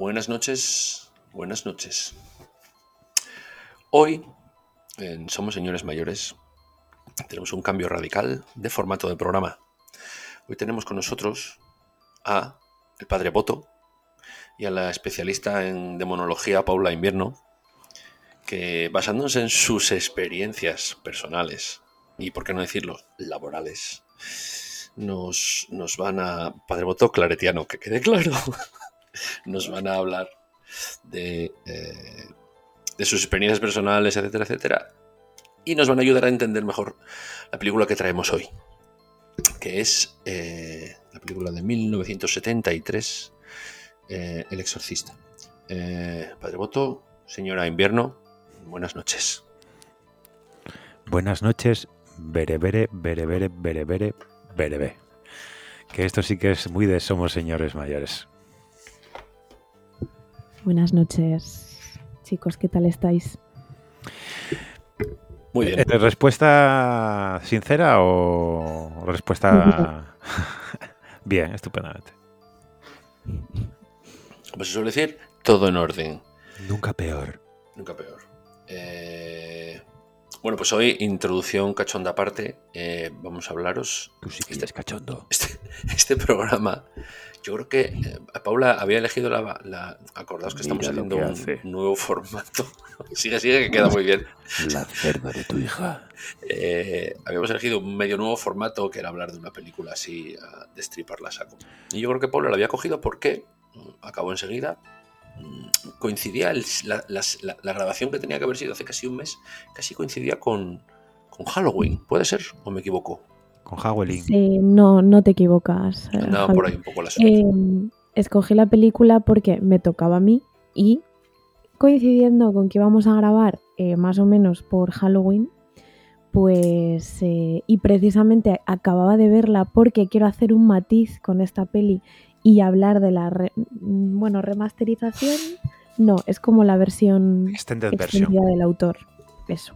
Buenas noches, buenas noches. Hoy, en Somos Señores Mayores, tenemos un cambio radical de formato de programa. Hoy tenemos con nosotros a el padre Boto y a la especialista en demonología Paula Invierno, que basándose en sus experiencias personales y, por qué no decirlo, laborales, nos, nos van a... Padre Boto claretiano, que quede claro. nos van a hablar de, eh, de sus experiencias personales, etcétera, etcétera. Y nos van a ayudar a entender mejor la película que traemos hoy, que es eh, la película de 1973, eh, El Exorcista. Padre Boto, señora Invierno, buenas noches. Buenas noches, bere, bere, bere, bere, bere, bere, bere, Que esto sí que es muy de somos señores mayores. Buenas noches, chicos, ¿qué tal estáis? Muy bien. Eh, ¿Respuesta sincera o respuesta... bien, estupendamente. Como se suele decir, todo en orden. Nunca peor. Nunca peor. Eh, bueno, pues hoy, introducción cachonda aparte, eh, vamos a hablaros. Tú sí que este, cachondo. Este, este programa yo creo que eh, Paula había elegido la. la acordaos que estamos haciendo un nuevo formato. sigue, sigue, que queda muy bien. La cerda de tu hija. Eh, habíamos elegido un medio nuevo formato que era hablar de una película así, destriparla saco. Y yo creo que Paula la había cogido porque mm, acabó enseguida. Mm, coincidía la, la, grabación que tenía que haber sido hace casi un mes, casi coincidía con, con Halloween. ¿Puede ser? ¿O me equivoco? Con Howling. Sí, no, no te equivocas. Eh, por ahí un poco la eh, escogí la película porque me tocaba a mí y coincidiendo con que íbamos a grabar eh, más o menos por Halloween, pues y precisamente acababa de verla porque quiero hacer un matiz con esta peli y hablar de la bueno remasterización no es como la versión extendida del autor eso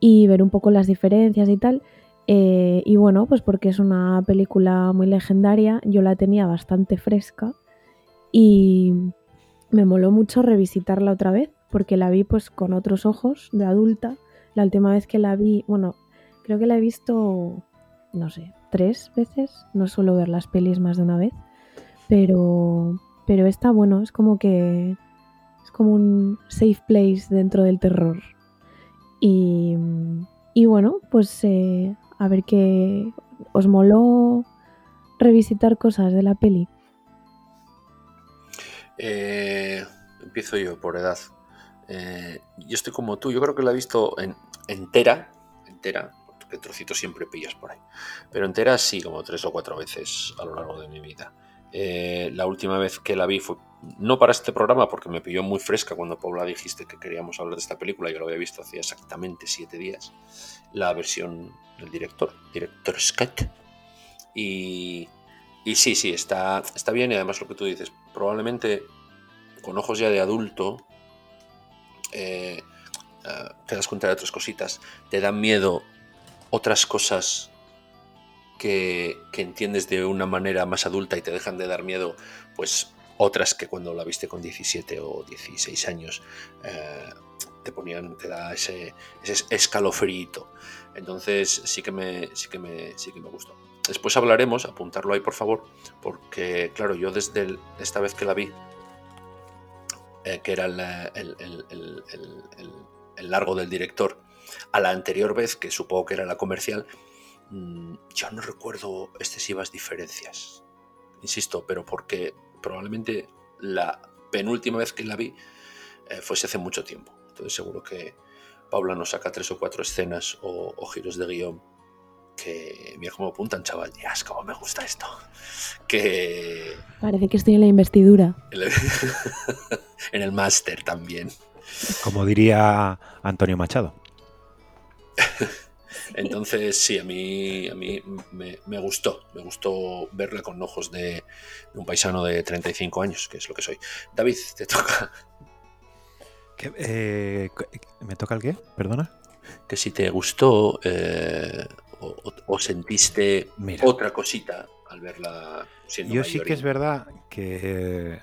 y ver un poco las diferencias y tal eh, y bueno, pues porque es una película muy legendaria, yo la tenía bastante fresca y me moló mucho revisitarla otra vez, porque la vi pues con otros ojos de adulta. La última vez que la vi, bueno, creo que la he visto, no sé, tres veces. No suelo ver las pelis más de una vez, pero, pero esta, bueno, es como que es como un safe place dentro del terror. Y, y bueno, pues eh, a ver qué os moló revisitar cosas de la peli. Eh, empiezo yo por edad. Eh, yo estoy como tú, yo creo que la he visto en, entera, entera, que trocito siempre pillas por ahí, pero entera sí, como tres o cuatro veces a lo largo de mi vida. Eh, la última vez que la vi fue no para este programa, porque me pilló muy fresca cuando Paula dijiste que queríamos hablar de esta película, yo lo había visto hace exactamente siete días, la versión del director, director Scott. Y, y sí, sí, está, está bien. Y además lo que tú dices, probablemente con ojos ya de adulto, eh, eh, te das cuenta de otras cositas, te dan miedo otras cosas que, entiendes de una manera más adulta y te dejan de dar miedo, pues otras que cuando la viste con 17 o 16 años eh, te ponían, te da ese, ese escalofrío. Entonces sí que me, sí que me, sí que me gustó. Después hablaremos, apuntarlo ahí por favor, porque claro, yo desde esta vez que la vi, eh, que era el, el, largo del director, a la anterior vez, que supongo que era la comercial, Mm, yo no recuerdo excesivas diferencias. Insisto, pero porque probablemente la penúltima vez que la vi eh, fuese hace mucho tiempo. Entonces seguro que Paula nos saca tres o cuatro escenas o, giros de guion que mira cómo apuntan, chaval. Ya es como me gusta esto. Que. Parece que estoy en la investidura. en el máster también. Como diría Antonio Machado. Entonces, sí, a mí, a mí me, gustó, me gustó verla con ojos de, un paisano de 35 años, que es lo que soy. David, te toca. Eh, ¿Me toca el qué? Perdona. Que si te gustó eh, o, sentiste otra cosita al verla siendo Yo sí que es verdad que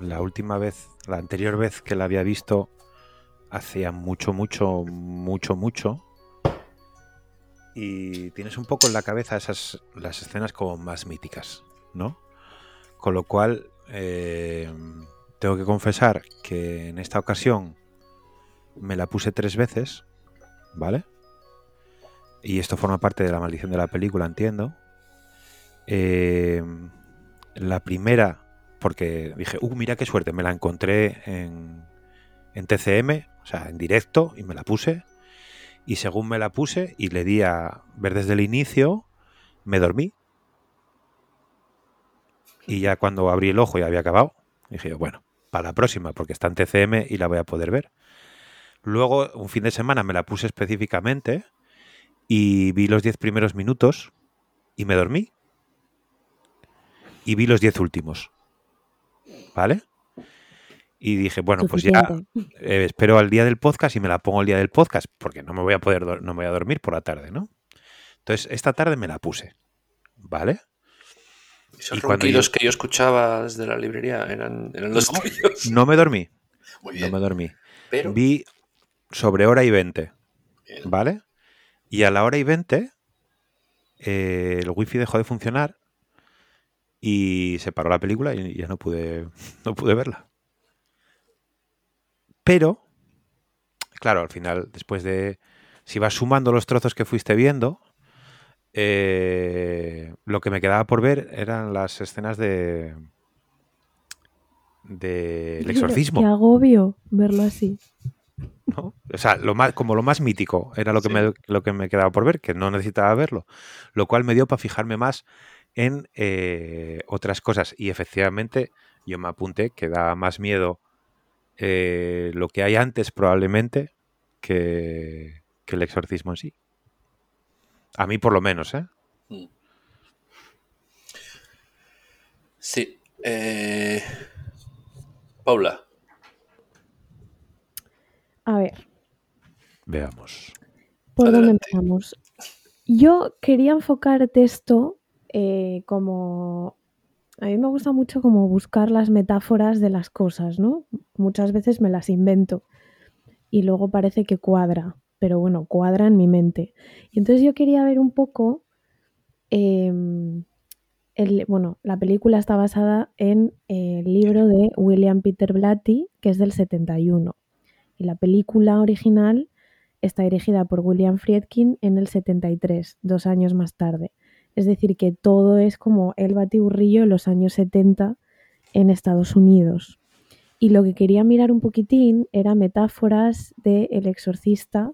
la última vez, la anterior vez que la había visto, hacía mucho, mucho, mucho, mucho. Y tienes un poco en la cabeza esas las escenas como más míticas, ¿no? Con lo cual, eh, tengo que confesar que en esta ocasión me la puse tres veces, ¿vale? Y esto forma parte de la maldición de la película, entiendo. Eh, la primera, porque dije, uh, mira qué suerte, me la encontré en, en TCM, o sea, en directo, y me la puse. Y según me la puse y le di a ver desde el inicio, me dormí. Y ya cuando abrí el ojo y había acabado, dije, bueno, para la próxima, porque está en TCM y la voy a poder ver. Luego, un fin de semana me la puse específicamente y vi los 10 primeros minutos y me dormí. Y vi los 10 últimos. ¿Vale? Y dije, bueno, pues ya eh, espero al día del podcast y me la pongo el día del podcast, porque no me voy a poder no me voy a dormir por la tarde, ¿no? Entonces, esta tarde me la puse. ¿Vale? Esos ronquidos que yo escuchaba desde la librería eran, los no, No me dormí. No me dormí. Pero... Vi sobre hora y 20. ¿Vale? Y a la hora y 20 eh, el wifi dejó de funcionar y se paró la película y ya no pude, no pude verla. Pero, claro, al final, después de... Si vas sumando los trozos que fuiste viendo, eh, lo que me quedaba por ver eran las escenas de del de exorcismo. Qué agobio verlo así. ¿No? O sea, lo más, como lo más mítico era lo que, me, lo que me quedaba por ver, que no necesitaba verlo. Lo cual me dio para fijarme más en eh, otras cosas. Y efectivamente, yo me apunté que da más miedo eh, lo que hay antes probablemente que, que el exorcismo en sí. A mí por lo menos, ¿eh? Mm. Sí. Eh, Paula. A ver. Veamos. ¿Por dónde empezamos? Yo quería enfocarte esto eh, como... A mí me gusta mucho como buscar las metáforas de las cosas, ¿no? Muchas veces me las invento y luego parece que cuadra pero bueno, cuadra en mi mente. Y entonces yo quería ver un poco, em, el, bueno, la película está basada en el libro de William Peter Blatty, que es del 71. Y la película original está dirigida por William Friedkin en el 73, dos años más tarde. Es decir, que todo es como el batiburrillo en los años 70 en Estados Unidos. Y lo que quería mirar un poquitín era metáforas de El Exorcista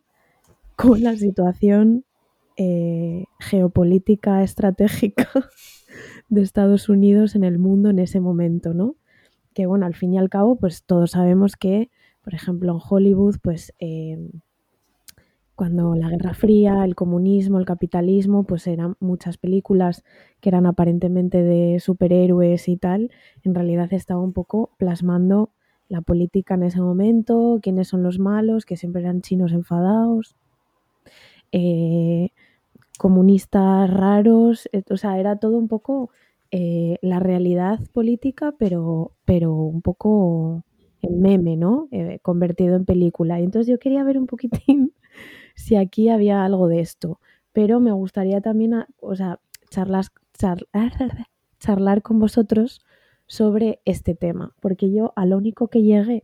con la situación eh, geopolítica estratégica de Estados Unidos en el mundo en ese momento, ¿no? Que bueno, al fin y al cabo, pues todos sabemos que, por ejemplo, en Hollywood, pues em, cuando la Guerra Fría, el comunismo, el capitalismo, pues eran muchas películas que eran aparentemente de superhéroes y tal, en realidad estaba un poco plasmando la política en ese momento, quiénes son los malos, que siempre eran chinos enfadados, eh, comunistas raros, eh, o sea, era todo un poco eh, la realidad política, pero, pero un poco en meme, ¿no? convertido en película. Y entonces yo quería ver un poquitín si aquí había algo de esto, pero me gustaría también, o sea, charlas, charlar con vosotros sobre este tema, porque yo a lo único que llegué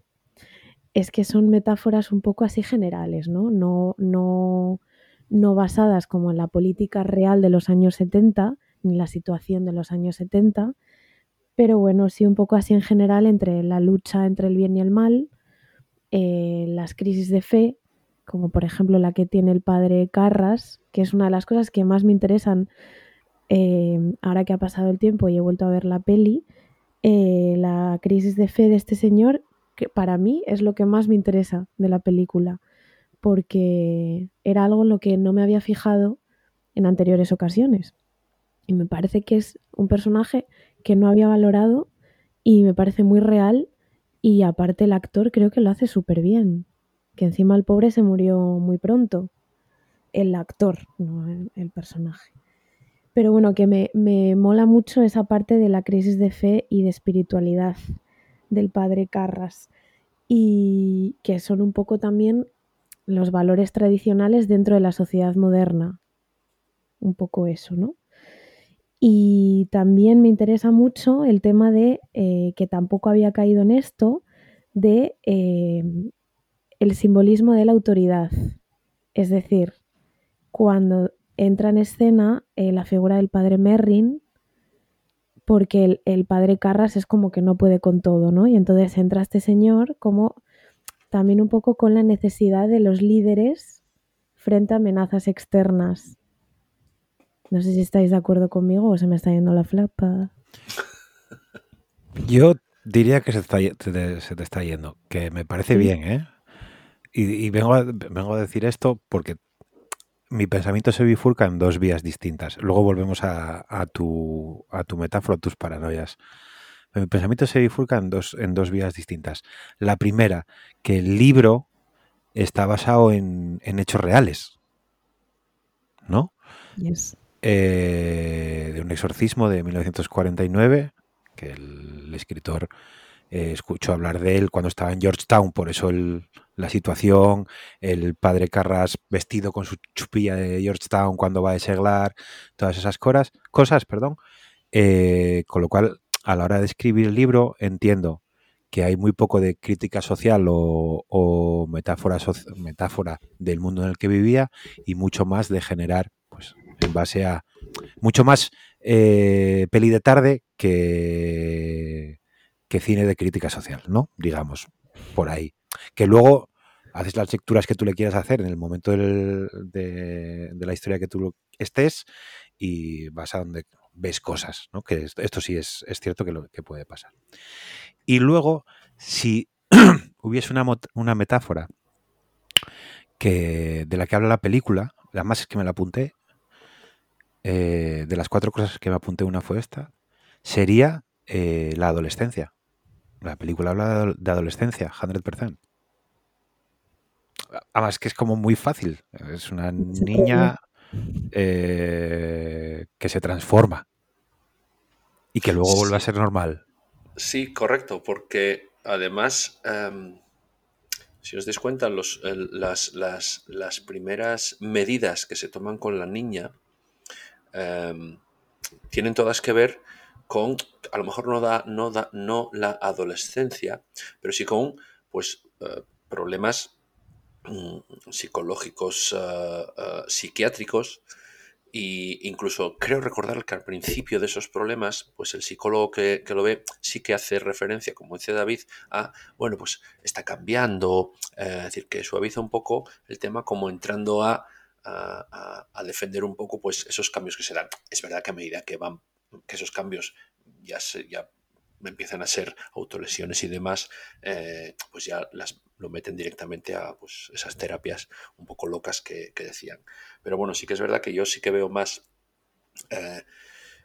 es que son metáforas un poco así generales, ¿no? No, no, no basadas como en la política real de los años 70, ni la situación de los años 70, pero bueno, sí un poco así en general entre la lucha entre el bien y el mal, eh, las crisis de fe, como por ejemplo la que tiene el padre Carras, que es una de las cosas que más me interesan eh, ahora que ha pasado el tiempo y he vuelto a ver la peli, eh, la crisis de fe de este señor, que para mí es lo que más me interesa de la película porque era algo en lo que no me había fijado en anteriores ocasiones. Y me parece que es un personaje que no había valorado y me parece muy real y aparte el actor creo que lo hace súper bien. Que encima el pobre se murió muy pronto. El actor, no el, personaje. Pero bueno, que me, me mola mucho esa parte de la crisis de fe y de espiritualidad del padre Carras y que son un poco también los valores tradicionales dentro de la sociedad moderna. Un poco eso, ¿no? Y también me interesa mucho el tema de, eh, que tampoco había caído en esto, de eh, el simbolismo de la autoridad. Es decir, cuando entra en escena eh, la figura del padre Merrin, porque el, el, padre Carras es como que no puede con todo, ¿no? Y entonces entra este señor como también un poco con la necesidad de los líderes frente a amenazas externas. No sé si estáis de acuerdo conmigo o se me está yendo la flapa. Yo diría que se, te, se te está yendo, que me parece ¿Sí? bien, ¿eh? Y, y vengo, a, vengo, a, decir esto porque mi pensamiento se bifurca en dos vías distintas. Luego volvemos a, a, tu, a tu metáfora, a tus paranoias. Mi pensamiento se bifurca en dos, en dos vías distintas. La primera, que el libro está basado en, en hechos reales. ¿No? Yes eh, de un exorcismo de 1949, que el, el escritor eh, escuchó hablar de él cuando estaba en Georgetown, por eso el, la situación, el padre Carras vestido con su chupilla de Georgetown cuando va a seglar, todas esas cosas, cosas perdón, eh, con lo cual a la hora de escribir el libro entiendo que hay muy poco de crítica social o, metáfora, metáfora del mundo en el que vivía y mucho más de generar pues en base a mucho más eh, peli de tarde que, que cine de crítica social, ¿no? Digamos, por ahí. Que luego haces las lecturas que tú le quieras hacer en el momento de, la historia que tú estés y vas a donde ves cosas, ¿no? Que esto, esto sí es, es, cierto que, lo, que puede pasar. Y luego, si hubiese una, una metáfora que, de la que habla la película, además es que me la apunté, eh, de las cuatro cosas que me apunté, una fue esta, sería eh, la adolescencia. La película habla de adolescencia, 100%. Además que es como muy fácil. Es una niña eh, que se transforma y que luego vuelve a ser normal. Sí, correcto, porque además, um, si os dais cuenta, los, el, las, las, las primeras medidas que se toman con la niña eh, tienen todas que ver con, a lo mejor no da, no da, no la adolescencia, pero sí con, pues, eh, problemas psicológicos, uh, uh, psiquiátricos, y incluso creo recordar que al principio de esos problemas, pues el psicólogo que, que, lo ve sí que hace referencia, como dice David, a, bueno, pues está cambiando, eh, es decir, que suaviza un poco el tema como entrando a a, defender un poco pues esos cambios que se dan. Es verdad que a medida que van, que esos cambios ya, se, ya empiezan a ser autolesiones y demás, eh, pues ya las, lo meten directamente a pues, esas terapias un poco locas que, que, decían. Pero bueno, sí que es verdad que yo sí que veo más, eh,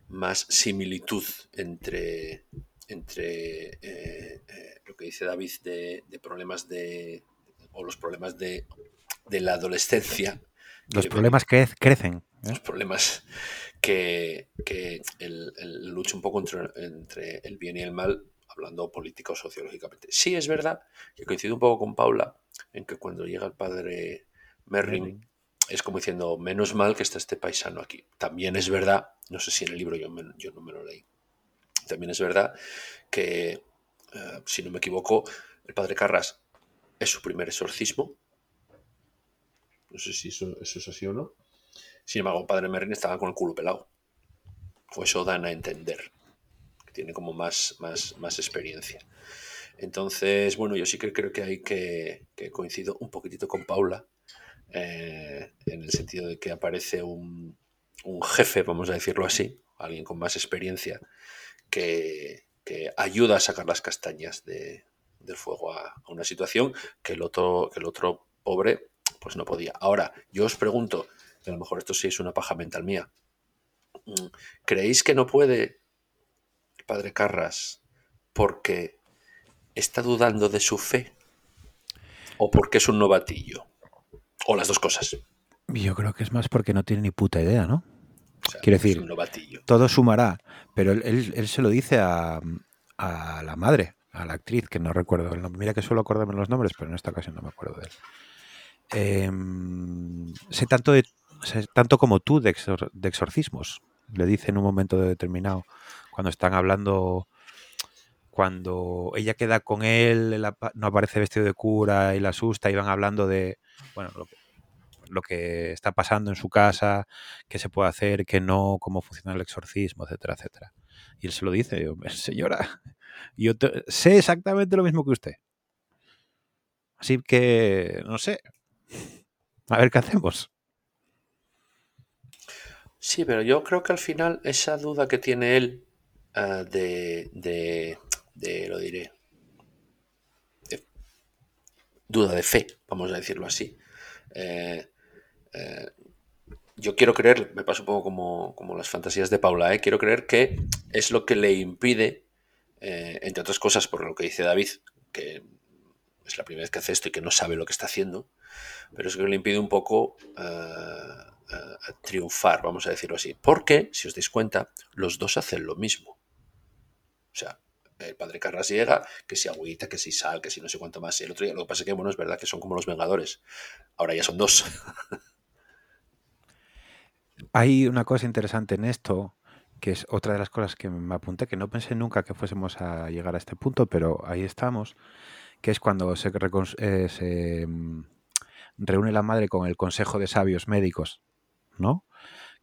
más similitud entre, entre eh, eh lo que dice David de, de problemas de, o los problemas de, de la adolescencia los problemas que crecen. Los problemas que, que el, el lucha un poco entre, entre, el bien y el mal, hablando político sociológicamente. Sí, es verdad que coincido un poco con Paula en que cuando llega el padre Merrin, Merrin. es como diciendo, menos mal que está este paisano aquí. También es verdad, no sé si en el libro yo, me, yo no me lo leí, también es verdad que, uh, si no me equivoco, el padre Carras es su primer exorcismo, no sé si eso, eso es así o no. Sin embargo, Padre Merrin estaba con el culo pelado. O eso dan a entender. Tiene como más, más, más experiencia. Entonces, bueno, yo sí que creo que hay que, coincido un poquitito con Paula. Eh, en el sentido de que aparece un, un, jefe, vamos a decirlo así, alguien con más experiencia, que, que ayuda a sacar las castañas de, del fuego a, una situación que el otro, que el otro pobre pues no podía. Ahora, yo os pregunto, que a lo mejor esto sí es una paja mental mía, ¿creéis que no puede Padre Carras porque está dudando de su fe? ¿O porque es un novatillo? ¿O las dos cosas? Yo creo que es más porque no tiene ni puta idea, ¿no? O sea, Quiero decir, todo sumará, pero él, él, él, se lo dice a, a la madre, a la actriz, que no recuerdo el nombre. Mira que suelo acordarme los nombres, pero en esta ocasión no me acuerdo de él. Em, sé tanto, de, tanto como tú de, de, exorcismos, le dice en un momento determinado, cuando están hablando, cuando ella queda con él, no aparece vestido de cura y la asusta y van hablando de, bueno, lo que, está pasando en su casa, qué se puede hacer, qué no, cómo funciona el exorcismo, etcétera, etcétera. Y él se lo dice, señora, yo sé exactamente lo mismo que usted. Así que, no sé, a ver qué hacemos. Sí, pero yo creo que al final esa duda que tiene él uh, de, de, lo diré, duda de fe, vamos a decirlo así, eh, eh, yo quiero creer, me pasa un poco como, como las fantasías de Paula, ¿eh? quiero creer que es lo que le impide, eh, entre otras cosas, por lo que dice David, que es la primera vez que hace esto y que no sabe lo que está haciendo, pero es que le impide un poco triunfar, vamos a decirlo así. Porque, si os dais cuenta, los dos hacen lo mismo. O sea, el padre Carras llega, que si agüita, que si sal, que si no sé cuánto más. Y el otro día, lo que pasa es que, bueno, es verdad que son como los Vengadores. Ahora ya son dos. Hay una cosa interesante en esto, que es otra de las cosas que me apunté, que no pensé nunca que fuésemos a llegar a este punto, pero ahí estamos, que es cuando se, eh, mm, reúne la madre con el Consejo de Sabios Médicos, ¿no?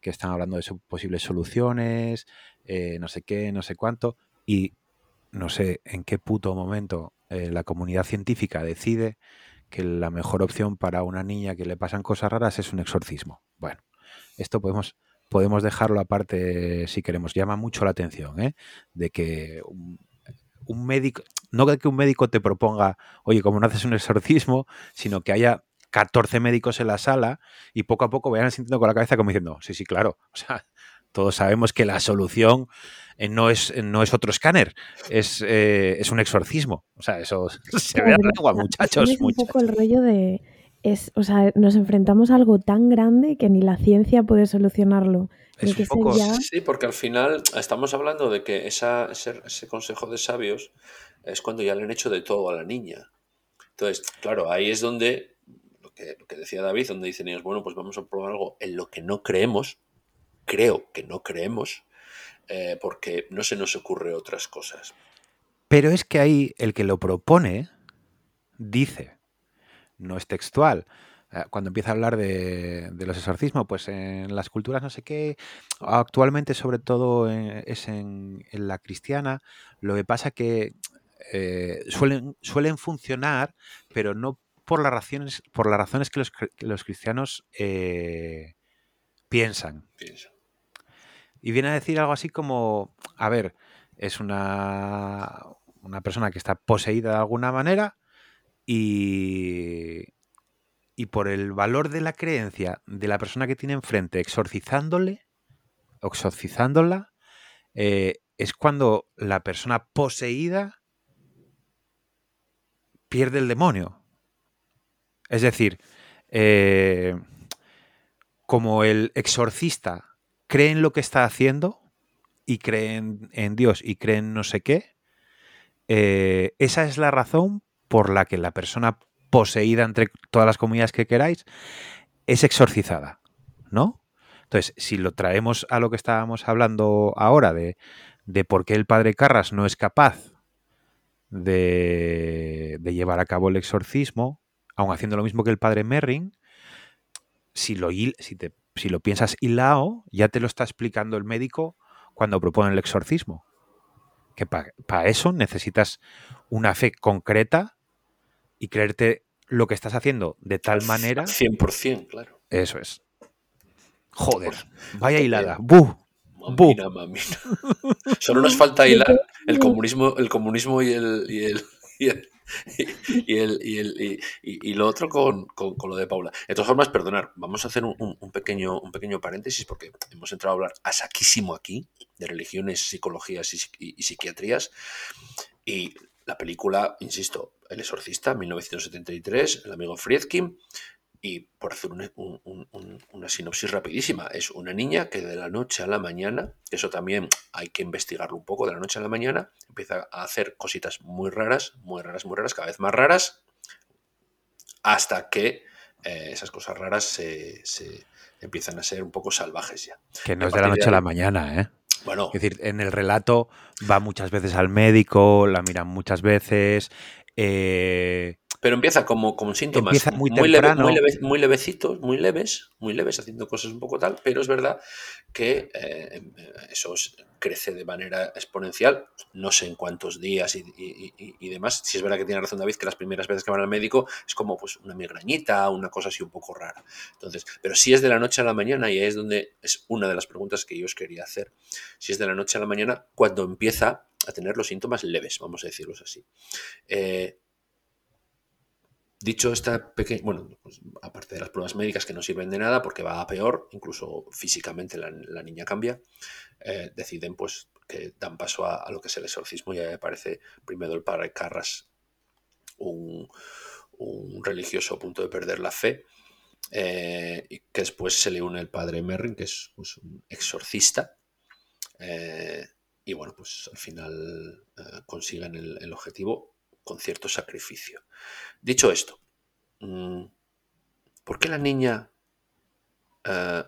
Que están hablando de posibles soluciones, eh, no sé qué, no sé cuánto, y no sé en qué puto momento eh, la comunidad científica decide que la mejor opción para una niña que le pasan cosas raras es un exorcismo. Bueno, esto podemos, podemos dejarlo aparte si queremos. Llama mucho la atención, ¿eh? De que un, médico, no que un médico te proponga, oye, como no haces un exorcismo, sino que haya 14 médicos en la sala y poco a poco vayan sintiendo con la cabeza como diciendo, sí, sí, claro. O sea, todos sabemos que la solución eh, no es, no es otro escáner, es, eh, es un exorcismo. O sea, eso se ve a agua, muchachos. Es un poco el rollo de es, o sea, nos enfrentamos a algo tan grande que ni la ciencia puede solucionarlo. Sí, porque al final estamos hablando de que esa, ese, consejo de sabios es cuando ya le han hecho de todo a la niña. Entonces, claro, ahí es donde, lo que, lo que decía David, donde dicen ellos, bueno, pues vamos a probar algo en lo que no creemos, creo que no creemos, eh, porque no se nos ocurre otras cosas. Pero es que ahí el que lo propone dice, no es textual. Eh, cuando empieza a hablar de, los exorcismos, pues en las culturas no sé qué, actualmente sobre todo es en, la cristiana, lo que pasa que eh, suelen, suelen funcionar, pero no por las razones, por las razones que los, cristianos eh, piensan. Y viene a decir algo así como, a ver, es una, una persona que está poseída de alguna manera, y, y por el valor de la creencia de la persona que tiene enfrente exorcizándole, exorcizándola, eh, es cuando la persona poseída pierde el demonio. Es decir, eh, como el exorcista cree en lo que está haciendo y cree en, Dios y cree en no sé qué, eh, esa es la razón por la que la persona poseída entre todas las comunidades que queráis es exorcizada, ¿no? Entonces, si lo traemos a lo que estábamos hablando ahora de, por qué el padre Carras no es capaz de, llevar a cabo el exorcismo, aun haciendo lo mismo que el padre Merring, si lo, si, si lo piensas hilao, ya te lo está explicando el médico cuando propone el exorcismo. Que para eso necesitas una fe concreta y creerte lo que estás haciendo de tal manera. 100%, claro. Eso es. Joder, vaya hilada. ¡Buh! Mamina, mamina. Solo nos falta hilar el comunismo, el comunismo y el, y el, y el, y, el, y, lo otro con, lo de Paula. De todas formas, perdonar, vamos a hacer un, pequeño, un pequeño paréntesis porque hemos entrado a hablar a saquísimo aquí de religiones, psicologías y, psiquiatrías. Y la película, insisto, El Exorcista, 1973, el amigo Friedkin, y por hacer una sinopsis rapidísima, es una niña que de la noche a la mañana, eso también hay que investigarlo un poco, de la noche a la mañana empieza a hacer cositas muy raras, muy raras, muy raras, cada vez más raras, hasta que eh, esas cosas raras se, empiezan a ser un poco salvajes ya. Que no es de la noche a la mañana, ¿eh? Bueno. Es decir, en el relato va muchas veces al médico, la miran muchas veces. Eh, pero empieza como con síntomas muy, muy, muy, levecitos, muy leves, muy leves, haciendo cosas un poco tal, pero es verdad que eh, eso crece de manera exponencial, no sé en cuántos días y, demás. Si es verdad que tiene razón David, que las primeras veces que van al médico es como pues una migrañita, una cosa así un poco rara. Entonces, pero si es de la noche a la mañana, y ahí es donde es una de las preguntas que yo os quería hacer, si es de la noche a la mañana, cuando empieza a tener los síntomas leves, vamos a decirlos así. Eh, Dicho esta pequeña, bueno, pues, aparte de las pruebas médicas que no sirven de nada porque va a peor, incluso físicamente la, niña cambia, eh, deciden pues que dan paso a, lo que es el exorcismo y me parece primero el padre Carras un, religioso a punto de perder la fe, eh, y que después se le une el padre Merrin, que es pues, un exorcista, eh, y bueno, pues al final consiguen el objetivo con cierto sacrificio. Dicho esto, mm, ¿por qué la niña eh,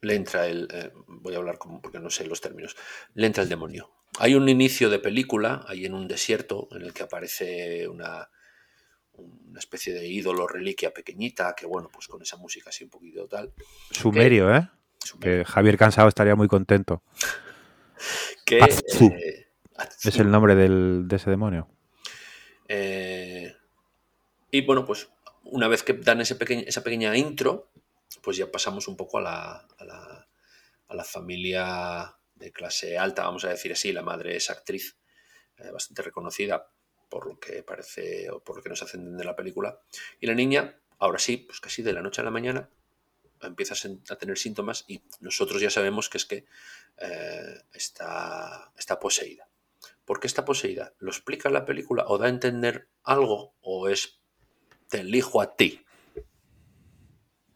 le entra el... Eh, voy a hablar como porque no sé los términos. Le entra el demonio. Hay un inicio de película, ahí en un desierto, en el que aparece una, una especie de ídolo, reliquia pequeñita, que bueno, pues con esa música así un poquito tal. Sumerio, ¿eh? Que Javier Cansado estaría muy contento. que, eh, es el nombre de ese demonio. Eh, y bueno, pues una vez que dan ese esa pequeña intro, pues ya pasamos un poco a la, a la, familia de clase alta, vamos a decir así. La madre es actriz, eh, bastante reconocida por lo que parece o por lo que nos hacen de la película. Y la niña, ahora sí, pues casi de la noche a la mañana, empieza a tener síntomas y nosotros ya sabemos que es que eh, está, está poseída. ¿Por qué está poseída? ¿Lo explica la película o da a entender algo o es te elijo a ti?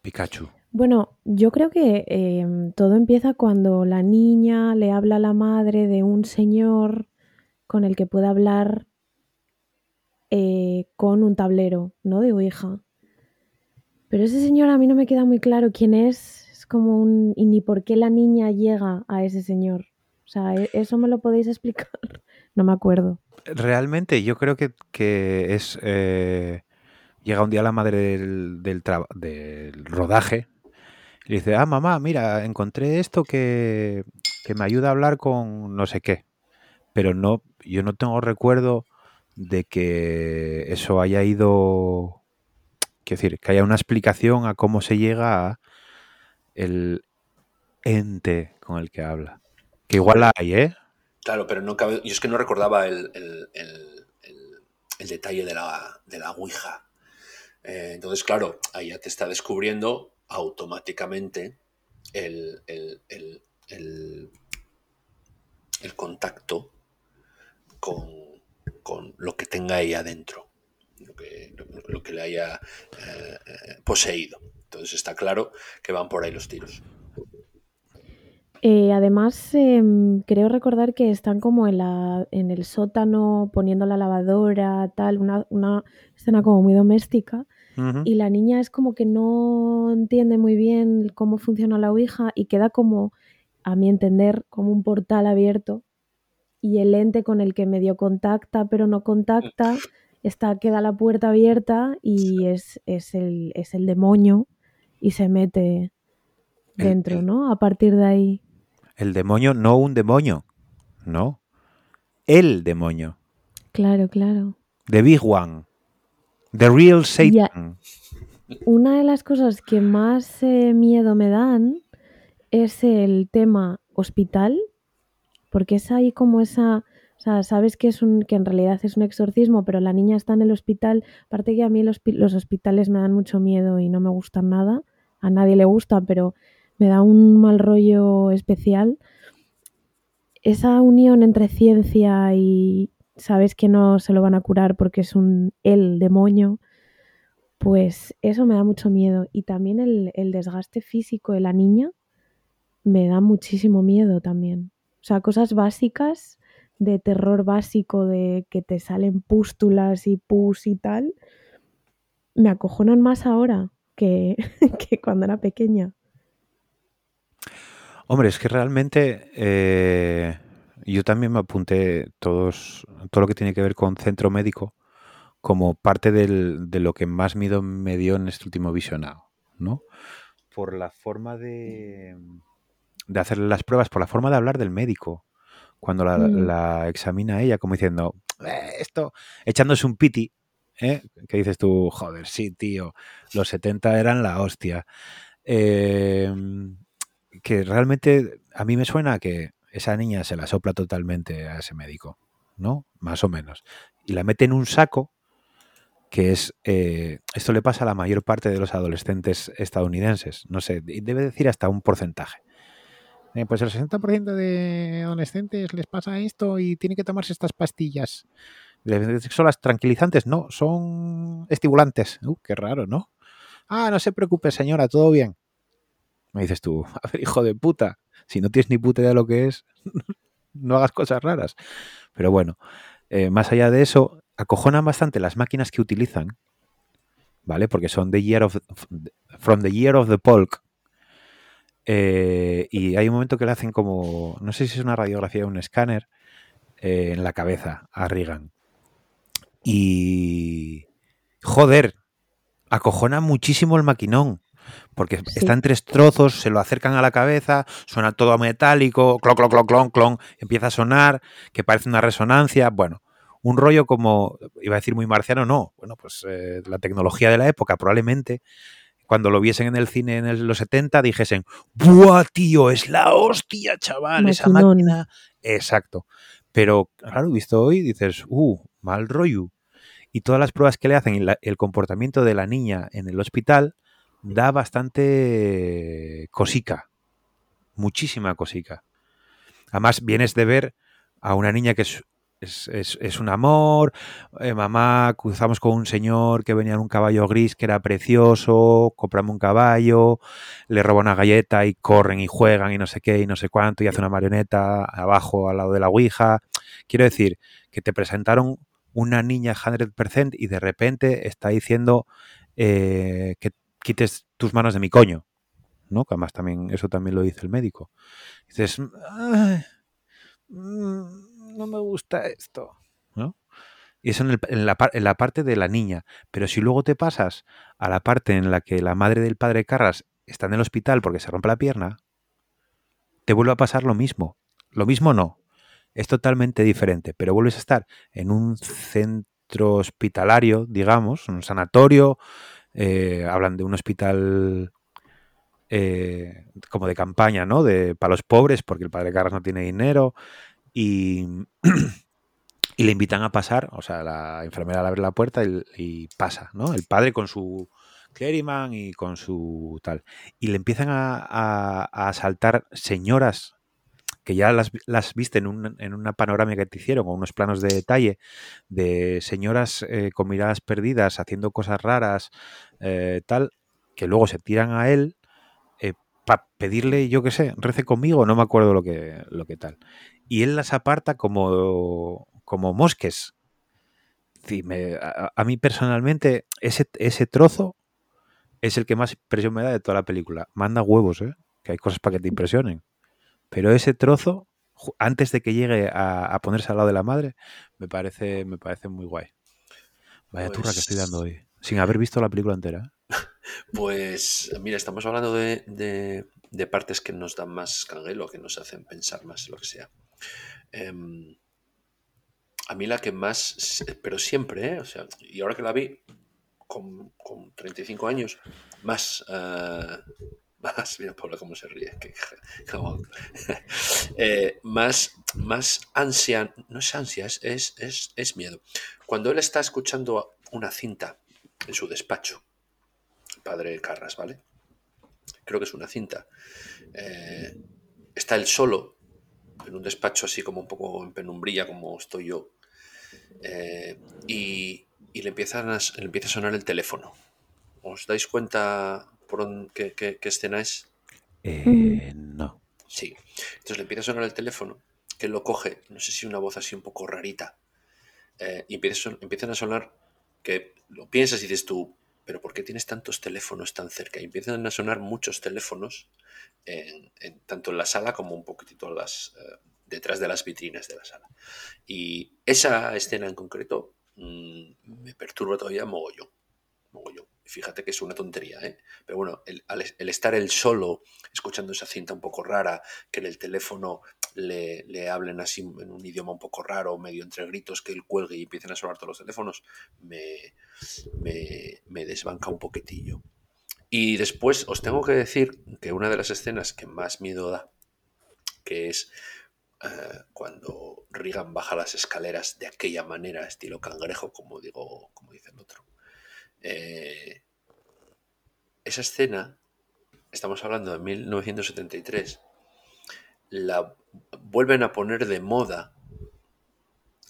Pikachu. Bueno, yo creo que em, todo empieza cuando la niña le habla a la madre de un señor con el que puede hablar eh, con un tablero, ¿no? De hija. Pero ese señor a mí no me queda muy claro quién es. Es como un... y ni por qué la niña llega a ese señor. O sea, ¿e-, ¿eso me lo podéis explicar? No me acuerdo. Realmente yo creo que, es... Eh, llega un día la madre del, del, del, rodaje y dice, ah, mamá, mira, encontré esto que, que me ayuda a hablar con no sé qué. Pero no, yo no tengo recuerdo de que eso haya ido... Quiero decir, que haya una explicación a cómo se llega a el ente con el que habla. Que igual hay, ¿eh? Claro, pero no cabe. Yo es que no recordaba el, detalle de la, de la Ouija. Eh, entonces, claro, ahí ya te está descubriendo automáticamente el, el contacto con, lo que tenga ahí adentro, lo que, lo, que le haya eh, eh, poseído. Entonces está claro que van por ahí los tiros. Eh, además, em, creo recordar que están como en, la, en el sótano poniendo la lavadora, tal, una, una escena como muy doméstica. Y la niña es como que no entiende muy bien cómo funciona la Ouija y queda como, a mi entender, como un portal abierto. Y el ente con el que medio contacta, pero no contacta, está, queda la puerta abierta y es, es, el, es el demonio y se mete dentro, ¿no? A partir de ahí. El demonio, no un demonio, no. El demonio. Claro, claro. The Big One. The Real Satan. Una de las cosas que más eh, miedo me dan es el tema hospital, porque es ahí como esa, o sea, sabes que es un, que en realidad es un exorcismo, pero la niña está en el hospital. Aparte que a mí los, los hospitales me dan mucho miedo y no me gustan nada. A nadie le gusta, pero me da un mal rollo especial. Esa unión entre ciencia y sabes que no se lo van a curar porque es un el demonio, Pues eso me da mucho miedo. Y también el, el desgaste físico de la niña me da muchísimo miedo también. O sea, cosas básicas de terror básico de que te salen pústulas y pus y tal, me acojonan más ahora que, que cuando era pequeña. Hombre, es que realmente eh, yo también me apunté todos, todo lo que tiene que ver con centro médico como parte del- de lo que más miedo me dio en este último visionado, ¿no? Por la forma de, de hacerle las pruebas, por la forma de hablar del médico, cuando la, Mm. la examina ella, como diciendo, "Eh, esto, echándose un piti, ¿eh? Que dices tú, joder, sí, tío, los 70 eran la hostia. Eh, que realmente a mí me suena que esa niña se la sopla totalmente a ese médico, ¿no? Más o menos. Y la mete en un saco que es, eh, esto le pasa a la mayor parte de los adolescentes estadounidenses, no sé, debe decir hasta un porcentaje. Eh, pues el 60% de adolescentes les pasa esto y tienen que tomarse estas pastillas. ¿Son las tranquilizantes? No, son estimulantes. Uh, qué raro, ¿no? Ah, no se preocupe, señora, todo bien. Me dices tú, a ver, hijo de puta, si no tienes ni puta idea de lo que es, no hagas cosas raras. Pero bueno, eh, más allá de eso, acojonan bastante las máquinas que utilizan, ¿vale? Porque son the year of, from the year of the Polk. Eh, y hay un momento que le hacen como, no sé si es una radiografía o un escáner, eh, en la cabeza a Reagan. Y, joder, acojona muchísimo el maquinón. Porque Sí. está en tres trozos, se lo acercan a la cabeza, suena todo metálico, clon, clon, clon, clon, clon, empieza a sonar, que parece una resonancia. Bueno, un rollo como, iba a decir muy marciano, no. Bueno, pues eh, la tecnología de la época, probablemente, cuando lo viesen en el cine en el- los 70, dijesen, ¡buah, tío! Es la hostia, chaval, esa máquina. Exacto. Pero, claro, visto hoy, dices, ¡uh, mal rollo! Y todas las pruebas que le hacen y la- el comportamiento de la niña en el hospital da bastante cosica, muchísima cosica. Además, vienes de ver a una niña que es, es, un amor, eh, mamá, cruzamos con un señor que venía en un caballo gris que era precioso, compramos un caballo, le roba una galleta y corren y juegan y no sé qué y no sé cuánto y hace una marioneta abajo al lado de la Ouija. Quiero decir que te presentaron una niña 100% y de repente está diciendo eh, que quites tus manos de mi coño, ¿no? Que también, eso también lo dice el médico. Dices, "Ay, mm, no me gusta esto, ¿no? Y eso en, el- en la, en la parte de la niña. Pero si luego te pasas a la parte en la que la madre del padre Carras está en el hospital porque se rompe la pierna, te vuelve a pasar lo mismo. Lo mismo no. Es totalmente diferente, pero vuelves a estar en un centro hospitalario, digamos, un sanatorio, eh, hablan de un hospital eh, como de campaña, ¿no? De, para los pobres, porque el padre Carras no tiene dinero, y, y le invitan a pasar, o sea, la enfermera le abre la puerta y, pasa, ¿no? El padre con su clériman y con su tal. Y le empiezan a asaltar señoras que ya las, las viste en, un, en, una panorámica que te hicieron, con unos planos de detalle, de señoras eh, con miradas perdidas, haciendo cosas raras, eh, tal, que luego se tiran a él eh, para pedirle, yo qué sé, rece conmigo, no me acuerdo lo que, lo que tal. Y él las aparta como, como mosques. Me, a, a, mí personalmente, ese, ese trozo es el que más impresión me da de toda la película. Manda huevos, ¿eh? Que hay cosas para que te impresionen. Pero ese trozo, antes de que llegue a, a, ponerse al lado de la madre, me parece, me parece muy guay. Vaya pues... turra que estoy dando hoy. Sin haber visto la película entera. Pues mira, estamos hablando de, de, de partes que nos dan más canguelo, que nos hacen pensar más, lo que sea. Eh, a mí la que más, pero siempre, ¿eh? o sea, y ahora que la vi con, con 35 años, más, uh, más, mira Paula cómo se ríe, que, eh, más, más ansia, no es ansia, es, es, es, miedo. Cuando él está escuchando una cinta en su despacho, padre Carras, ¿vale? Creo que es una cinta. Eh, está él solo, en un despacho así como un poco en penumbrilla, como estoy yo, eh, y, y, le, empiezan a, le empieza a sonar el teléfono. ¿Os dais cuenta por qué, qué- qué escena es? Eh, no. Sí. Entonces le empieza a sonar el teléfono, que lo coge, no sé si una voz así un poco rarita, eh, y empieza empiezan a sonar que lo piensas y dices tú, pero ¿por qué tienes tantos teléfonos tan cerca? Y empiezan a sonar muchos teléfonos, en- en- tanto en la sala como un poquitito las, eh, detrás de las vitrinas de la sala. Y esa escena en concreto mm, me perturba todavía mogollón. mogollón. Fíjate que es una tontería, ¿eh? Pero bueno, el, estar él solo, escuchando esa cinta un poco rara, que en el teléfono le, le hablen así en un idioma un poco raro, medio entre gritos, que él cuelgue y empiecen a sonar todos los teléfonos, me, me, me desbanca un poquitillo. Y después os tengo que decir que una de las escenas que más miedo da, que es eh, cuando Regan baja las escaleras de aquella manera, estilo cangrejo, como digo, como dice el otro. Eh, esa escena, estamos hablando de 1973, la vuelven a poner de moda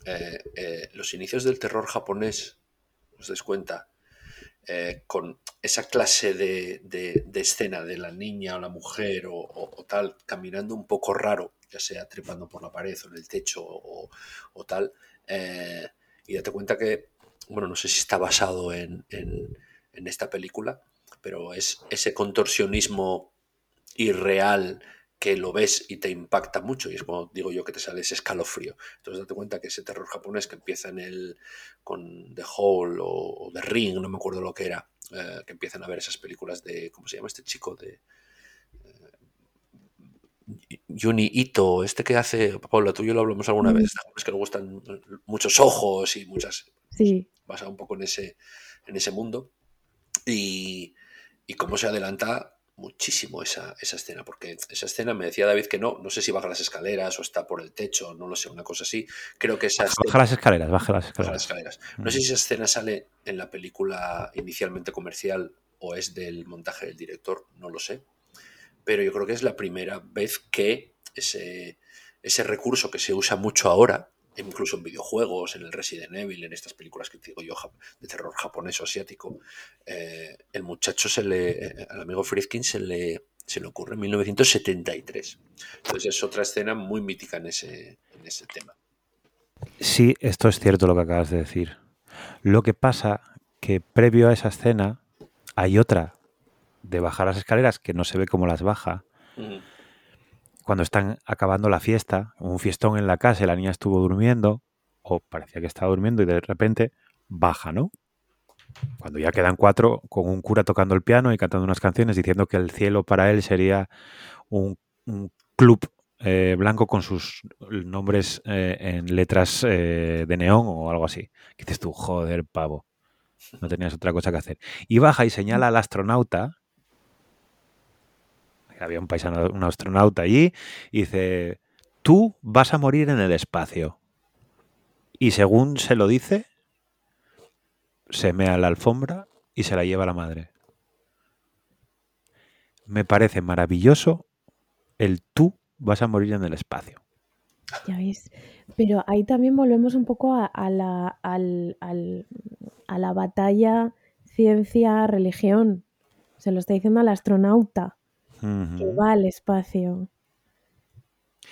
eh, eh, los inicios del terror japonés, os des cuenta, con esa clase de, de- escena de la niña o la mujer o, tal, caminando un poco raro, ya sea trepando por la pared o en el techo o, tal, y date cuenta que, bueno, no sé si está basado en, en- en esta película, pero es ese contorsionismo irreal que lo ves y te impacta mucho y es como digo yo que te sale ese escalofrío. Entonces date cuenta que ese terror japonés que empieza en el con The Hall o, o The Ring, no me acuerdo lo que era, eh, que empiezan a ver esas películas de ¿cómo se llama este chico? de eh, Juni Ito, este que hace, Paula, tú y yo lo hablamos alguna Mm. vez, es que le gustan muchos ojos y muchas Sí, basado un poco en ese, en ese mundo. Y, y cómo se adelanta muchísimo esa, esa escena, porque esa escena me decía David que no, no sé si baja las escaleras o está por el techo, no lo sé, una cosa así. Creo que esa Baja escena, las escaleras, baja las baja las escaleras. escaleras. No sé si esa escena sale en la película inicialmente comercial o es del montaje del director, no lo sé. Pero yo creo que es la primera vez que ese, ese recurso que se usa mucho ahora, incluso en videojuegos, en el Resident Evil, en estas películas que te digo yo de terror japonés o asiático, eh, el muchacho se le, eh, al amigo Friedkin se le, se le ocurre en 1973. Entonces es otra escena muy mítica en ese, en ese tema. Sí, esto es cierto lo que acabas de decir. Lo que pasa que previo a esa escena hay otra de bajar las escaleras que no se ve cómo las baja. Cuando están acabando la fiesta, un fiestón en la casa y la niña estuvo durmiendo, o parecía que estaba durmiendo y de repente baja, ¿no? Cuando ya quedan cuatro con un cura tocando el piano y cantando unas canciones diciendo que el cielo para él sería un, club eh, blanco con sus nombres eh, en letras eh, de neón o algo así. Que dices tú, joder, pavo. No tenías otra cosa que hacer. Y baja y señala al astronauta. Había un paisano, un astronauta allí, y dice, tú vas a morir en el espacio. Y según se lo dice, se mea la alfombra y se la lleva la madre. Me parece maravilloso el tú vas a morir en el espacio. ya ves. Pero ahí también volvemos un poco a, a la, a la batalla ciencia-religión. Se lo está diciendo al astronauta que va al espacio.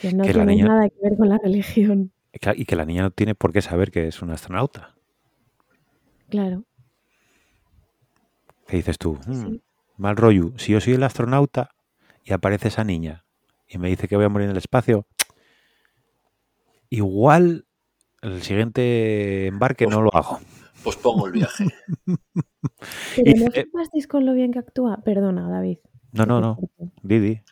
Que no Que tiene niña- nada que ver con la religión. Y que la niña no tiene por qué saber que es un astronauta. Claro. ¿Qué dices tú? sí, "Mm, sí. mal rollo. Si yo soy el astronauta y aparece esa niña y me dice que voy a morir en el espacio, igual el siguiente embarque no lo hago. Pues pongo el viaje. Pero Y- no eh, flipasteis con lo bien que actúa. Perdona, David. No, no, no. Didi.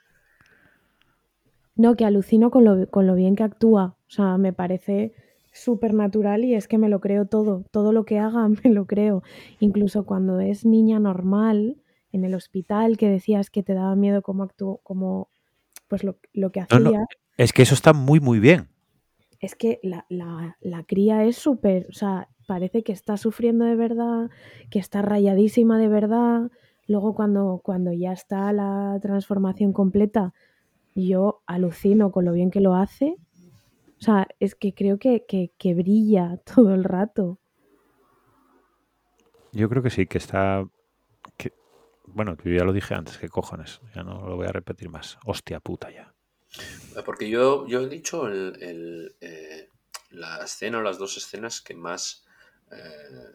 No, que alucino con lo, con lo bien que actúa. O sea, me parece súper natural y es que me lo creo todo. Todo lo que haga me lo creo. Incluso cuando es niña normal, en el hospital, que decías que te daba miedo cómo actuó, cómo, pues lo, lo que No, no. hacía. Es que eso está muy, muy bien. Es que la, la- la cría es súper, o sea, parece que está sufriendo de verdad, que está rayadísima de verdad. Luego cuando, cuando ya está la transformación completa, yo alucino con lo bien que lo hace. O sea, es que creo que, que- que brilla todo el rato. Yo creo que sí, que está. Bueno, yo ya lo dije antes, que cojones. Ya no lo voy a repetir más. Hostia puta ya. Ah, Porque yo, yo he dicho el, el, eh, la escena o las dos escenas que más eh,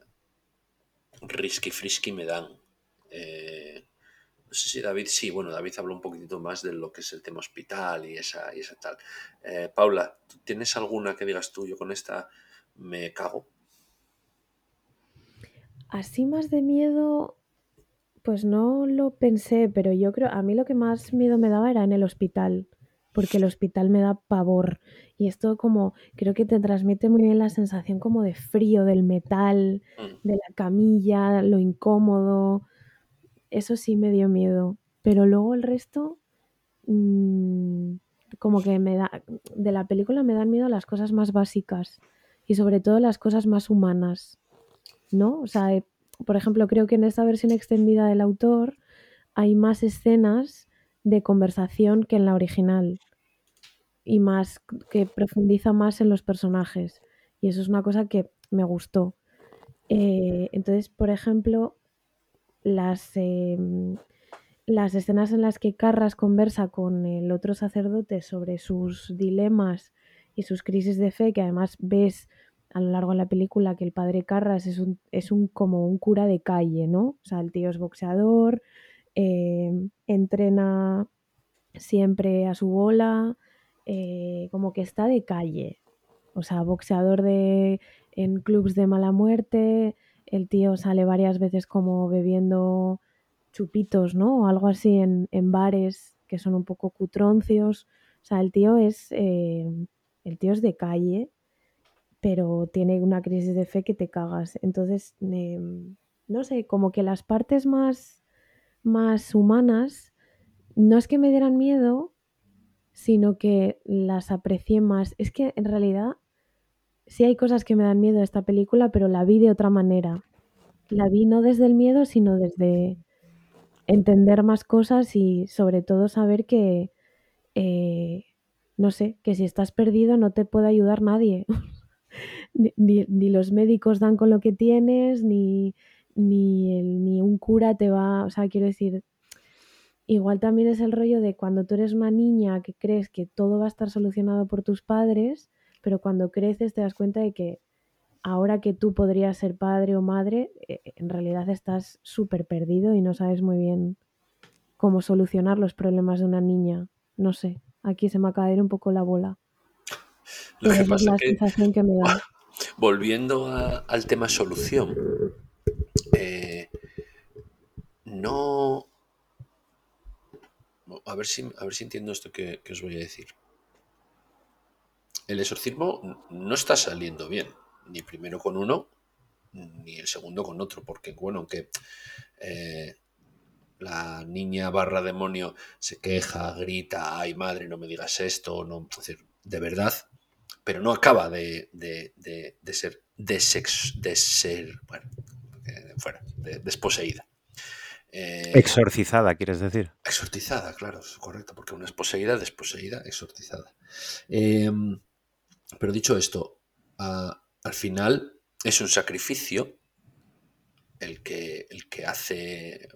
risky frisky me dan. Eh, no sé si David, sí, bueno, David habló un poquitito más de lo que es el tema hospital y esa, y esa tal. Eh, Paula, ¿tú ¿tienes alguna que digas tú? Yo con esta me cago. Así más de miedo, pues no lo pensé, pero yo creo, a mí lo que más miedo me daba era en el hospital, porque el hospital me da pavor. Y esto como, creo que te transmite muy bien la sensación como de frío del metal, Mm, de la camilla, lo incómodo. Eso sí me dio miedo. Pero luego el resto, mm, como que me da, de la película me dan miedo las cosas más básicas y sobre todo las cosas más humanas. ¿no? O sea, eh, por ejemplo, creo que en esta versión extendida del autor hay más escenas de conversación que en la original y más que profundiza más en los personajes. Y eso es una cosa que me gustó. Eh, entonces, por ejemplo, las, eh, las escenas en las que Carras conversa con el otro sacerdote sobre sus dilemas y sus crisis de fe, que además ves a lo largo de la película que el padre Carras es un, es un como un cura de calle, ¿no? O sea, el tío es boxeador, eh, entrena siempre a su bola, eh, como que está de calle. O sea, boxeador de, en clubs de mala muerte, el tío sale varias veces como bebiendo chupitos, ¿no? O algo así en, en bares que son un poco cutroncios. O sea, el tío es, eh, el tío es de calle, pero tiene una crisis de fe que te cagas. Entonces, eh, no sé, como que las partes más, más humanas no es que me dieran miedo, sino que las aprecié más. Es que en realidad sí hay cosas que me dan miedo de esta película, pero la vi de otra manera. La vi no desde el miedo, sino desde entender más cosas y sobre todo saber que, eh, no sé, que si estás perdido no te puede ayudar nadie. ni, los médicos dan con lo que tienes, ni, ni, ni un cura te va, o sea, quiero decir, igual también es el rollo de cuando tú eres una niña que crees que todo va a estar solucionado por tus padres, pero cuando creces te das cuenta de que ahora que tú podrías ser padre o madre, eh, en realidad estás súper perdido y no sabes muy bien cómo solucionar los problemas de una niña. No sé, aquí se me acaba de ir un poco la bola. Lo Pero que esa es la que, sensación que me da. volviendo a- al tema solución, eh, no... A ver si, a ver si entiendo esto que, que os voy a decir. El exorcismo no está saliendo bien, ni primero con uno, ni el segundo con otro, porque, bueno, aunque eh, la niña barra demonio se queja, grita, ay madre, no me digas esto, no, es decir, de verdad, pero no acaba de, de- de- de ser de, sex- de ser, bueno, eh, fuera, de- desposeída. Eh, Exorcizada, quieres decir. exorcizada, claro, es correcto, porque una es poseída, desposeída, exorcizada. Eh, pero dicho esto, a- al final es un sacrificio el que, el que hace eh,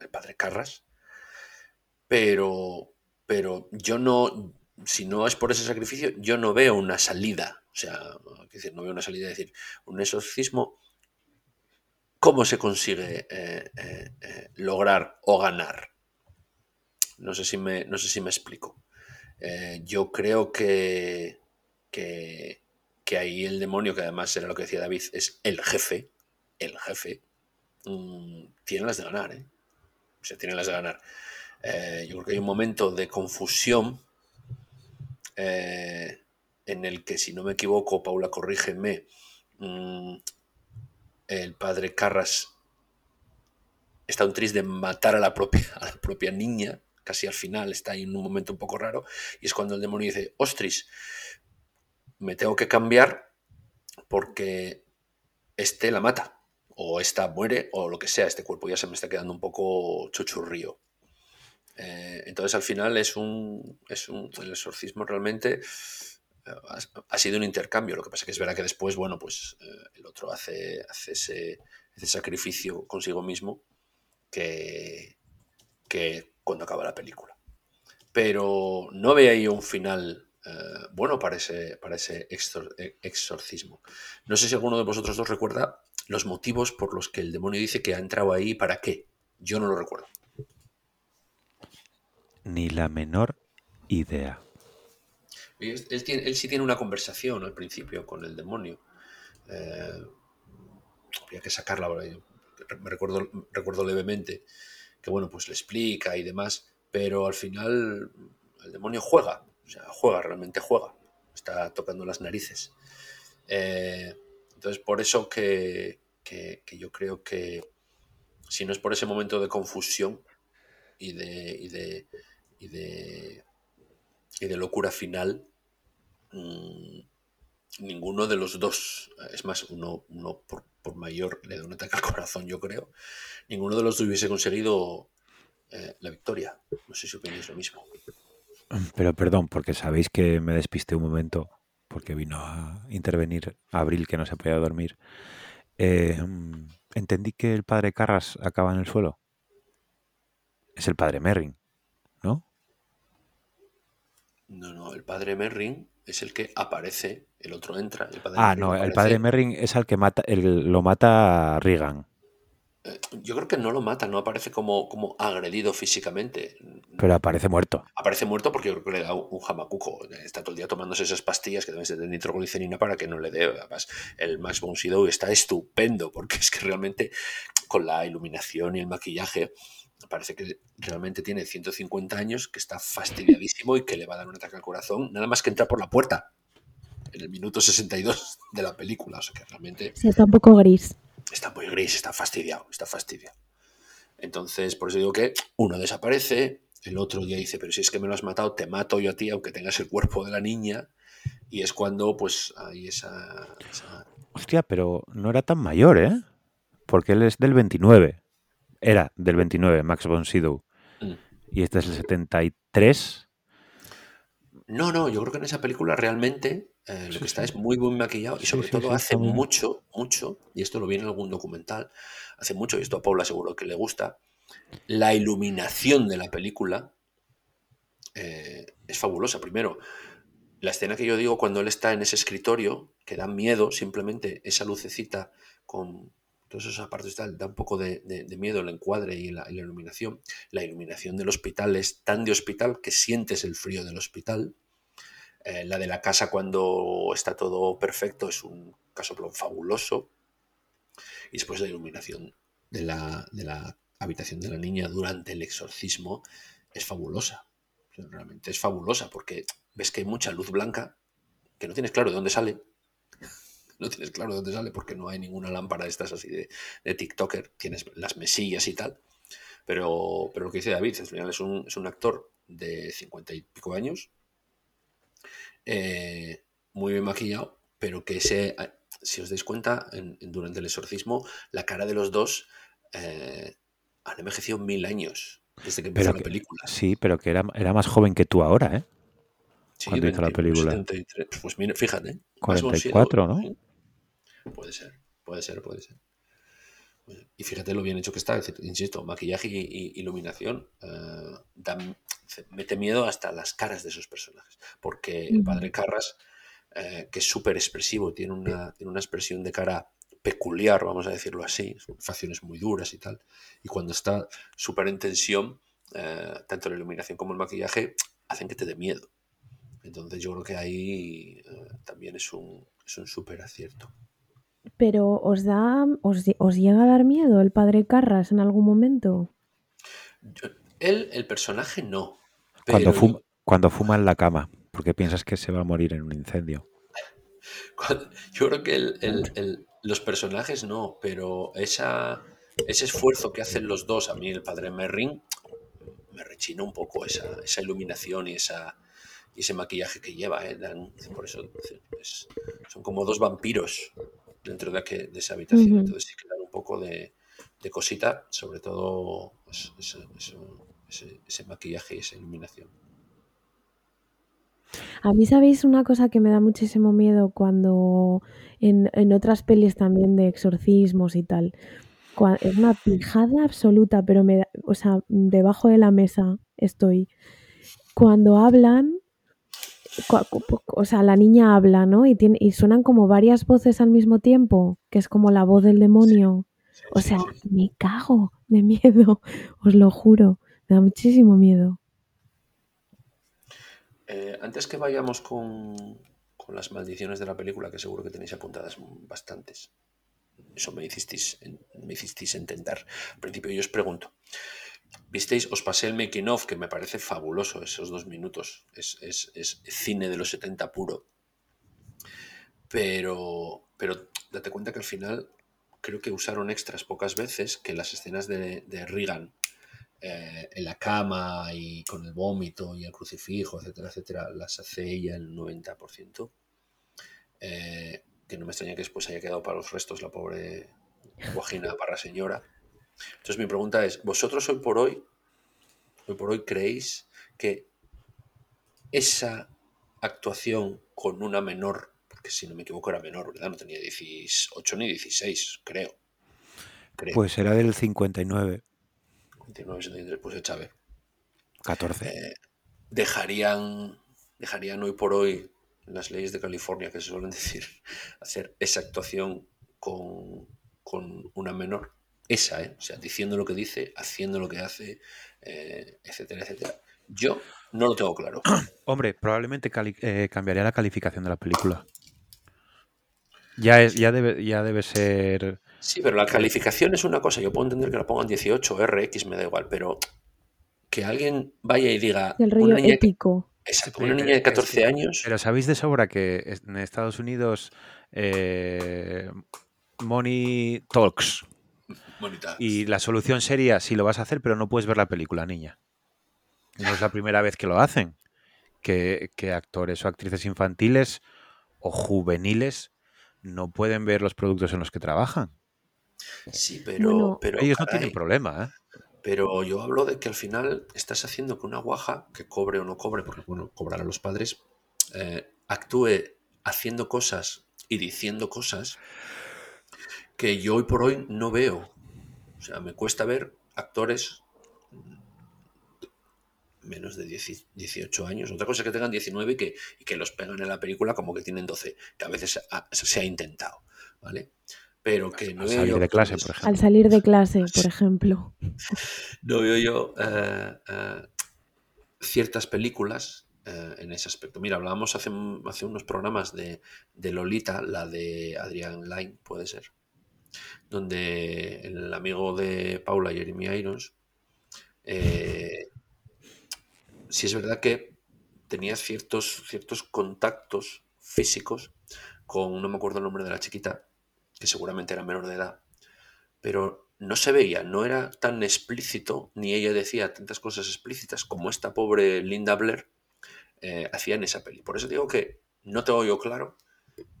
el padre Carras, pero, pero yo no, si no es por ese sacrificio, yo no veo una salida. O sea, decir, no veo una salida, es decir, un exorcismo, ¿cómo se consigue eh, eh, lograr o ganar? No sé si me, no sé si me explico. Yo creo que, que, que ahí el demonio, que además era lo que decía David, es el jefe, el jefe, mm, tiene las de ganar, ¿eh? O sea, tiene las de ganar. Eh, yo creo que hay un momento de confusión eh, en el que, si no me equivoco, Paula, corrígeme, mm, el padre Carras está un triste de matar a la, propia, a la propia niña, casi al final, está ahí en un momento un poco raro, y es cuando el demonio dice, ostris, me tengo que cambiar porque este la mata, o esta muere, o lo que sea, este cuerpo ya se me está quedando un poco chuchurrío. Eh, entonces al final es un, es un, el exorcismo realmente eh, ha, sido un intercambio, lo que pasa que es verdad que después, bueno, pues eh, el otro hace, hace ese, sacrificio consigo mismo que, que cuando acaba la película. Pero no ve ahí un final eh, bueno para ese, para ese eh, exorcismo. No sé si alguno de vosotros dos recuerda los motivos por los que el demonio dice que ha entrado ahí para qué. Yo no lo recuerdo. Ni la menor idea. Él, él sí tiene una conversación al principio con el demonio. Eh, habría que sacarla, me recuerdo, recuerdo levemente que bueno, pues le explica y demás, pero al final el demonio juega, o sea, juega, realmente juega, está tocando las narices. Eh, entonces, por eso que, yo creo que si no es por ese momento de confusión y de, y de, y de, y de locura final, mm, ninguno de los dos, es más, uno, por, mayor le da un ataque al corazón, yo creo, ninguno de los dos hubiese conseguido eh, la victoria. No sé si opináis lo mismo. Pero perdón, porque sabéis que me despisté un momento, porque vino a intervenir Abril, que no se podía dormir. Eh, entendí que el padre Carras acaba en el suelo. Es el padre Merrin, ¿no? No, no, el padre Merrin es el que aparece, el otro entra. ah, no, el padre Merrin es el que mata, el, lo mata a Regan. Eh, yo creo que no lo mata, no aparece como, como agredido físicamente. Pero aparece muerto. Aparece muerto porque yo creo que le da un jamacuco. Está todo el día tomándose esas pastillas que deben ser de nitroglicerina para que no le dé. Además, el Max von está estupendo porque es que realmente con la iluminación y el maquillaje parece que realmente tiene 150 años, que está fastidiadísimo y que le va a dar un ataque al corazón, nada más que entrar por la puerta en el minuto 62 de la película. O sea que realmente. Sí, está un poco gris. Está muy gris, está fastidiado, está fastidiado. Entonces, por eso digo que uno desaparece, el otro día dice, pero si es que me lo has matado, te mato yo a ti, aunque tengas el cuerpo de la niña. Y es cuando, pues, hay esa, esa... Hostia, pero no era tan mayor, ¿eh? Porque él es del 29 era del 29, Max von Sydow. Mm. Y este es el 73. No, no, yo creo que en esa película realmente eh, lo que está es muy muy maquillado y sobre todo hace mucho, mucho, y esto lo vi en algún documental, hace mucho, y esto a Paula seguro que le gusta, la iluminación de la película eh, es fabulosa. Primero, la escena que yo digo cuando él está en ese escritorio, que da miedo, simplemente esa lucecita con, todas esas partes tal, da un poco de, miedo el encuadre y la, iluminación. La iluminación del hospital es tan de hospital que sientes el frío del hospital. Eh, la de la casa cuando está todo perfecto es un caso fabuloso. Y después la iluminación de la, de la habitación de la niña durante el exorcismo es fabulosa. Realmente es fabulosa porque ves que hay mucha luz blanca que no tienes claro de dónde sale no tienes claro de dónde sale porque no hay ninguna lámpara de estas así de, de TikToker, tienes las mesillas y tal. Pero, pero lo que dice David, al final es un, es un actor de cincuenta y pico años, eh, muy bien maquillado, pero que ese, si os dais cuenta, durante el exorcismo, la cara de los dos eh, han envejecido mil años desde que empezó la película. Sí, pero que era, era más joven que tú ahora, ¿eh? Sí, cuando hizo la película. Pues mira, fíjate. 44, ¿no? Puede ser, puede ser, puede ser. Y fíjate lo bien hecho que está, insisto, maquillaje y, iluminación eh, mete miedo hasta las caras de esos personajes. Porque el padre Carras, eh, que es súper expresivo, tiene una, tiene una expresión de cara peculiar, vamos a decirlo así, son facciones muy duras y tal. Y cuando está súper en tensión, eh, tanto la iluminación como el maquillaje hacen que te dé miedo. Entonces yo creo que ahí también es un, es un súper acierto. Pero ¿os da, os, llega a dar miedo el padre Carras en algún momento? él, el personaje no. Cuando, fuma, cuando fuma en la cama, porque piensas que se va a morir en un incendio. yo creo que los personajes no, pero esa, ese esfuerzo que hacen los dos, a mí el padre Merrin, me rechina un poco esa, esa iluminación y esa, ese maquillaje que lleva. ¿eh? por eso son como dos vampiros dentro de, esa habitación. Entonces sí que un poco de, cosita, sobre todo pues, ese, maquillaje y esa iluminación. A mí sabéis una cosa que me da muchísimo miedo cuando en, otras pelis también de exorcismos y tal, es una pijada absoluta, pero me da- o sea, debajo de la mesa estoy. Cuando hablan, o sea, la niña habla, ¿no? Y, tiene, y suenan como varias voces al mismo tiempo, que es como la voz del demonio. Sí, O sea, sí. me cago de miedo, os lo juro. Me da muchísimo miedo. Eh, antes que vayamos con, con las maldiciones de la película, que seguro que tenéis apuntadas bastantes. Eso me hicisteis, me hicisteis intentar. Al principio yo os pregunto. Visteis, os pasé el making of, que me parece fabuloso esos dos minutos. Es, es- es cine de los 70 puro. Pero, pero date cuenta que al final creo que usaron extras pocas veces que las escenas de, de Reagan eh, en la cama y con el vómito y el crucifijo, etcétera, etcétera, las hace ella el 90%. Eh, que no me extraña que después haya quedado para los restos la pobre Guajina Parra señora. Entonces mi pregunta es, ¿vosotros hoy por hoy, hoy por hoy creéis que esa actuación con una menor, porque si no me equivoco era menor, ¿verdad? No tenía 18 ni 16, creo. creo. Pues era del 59, 29, 73, pues. Eh, 14. dejarían, dejarían hoy por hoy las leyes de California, que se suelen decir, hacer esa actuación con, con una menor. Esa, ¿eh? O sea, diciendo lo que dice, haciendo lo que hace, eh, etcétera, etcétera. Yo no lo tengo claro. Hombre, probablemente eh, cambiaría la calificación de la película. Ya, es, ya, debe, ya debe ser... Sí, pero la calificación es una cosa. Yo puedo entender que la pongan 18, RX, me da igual, pero que alguien vaya y diga. Del rollo Una niña, épico. exacto, una niña de es que- 14 años. Pero sabéis de sobra que en Estados Unidos eh, Money Talks Bonita. y la solución sería si lo vas a hacer pero no puedes ver la película, niña. No es la primera vez que lo hacen. Que, que actores o actrices infantiles o juveniles no pueden ver los productos en los que trabajan. Sí, pero. Bueno. pero Ellos no tienen problema, ¿eh? Pero yo hablo de que al final estás haciendo que una guaja, que cobre o no cobre, porque bueno, cobrar a los padres, eh, actúe haciendo cosas y diciendo cosas que yo hoy por hoy no veo. O sea, me cuesta ver actores menos de 10 18 años. Otra cosa es que tengan 19 y que, y que los pegan en la película como que tienen 12, que a veces ha- se ha intentado, ¿vale? Pero que no Al veo salir yo de clase, por ejemplo. Al salir de clase, por ejemplo. no veo yo eh, eh, ciertas películas eh, en ese aspecto. Mira, hablábamos hace, un- hace unos programas de, de Lolita, la de Adrián Lyne, puede ser, donde el amigo de Paula, Jeremy Irons, eh, sí es verdad que tenía ciertos, ciertos contactos físicos con, no me acuerdo el nombre de la chiquita, que seguramente era menor de edad, pero no se veía, no era tan explícito, ni ella decía tantas cosas explícitas como esta pobre Linda Blair eh, hacía en esa peli. Por eso digo que no tengo yo claro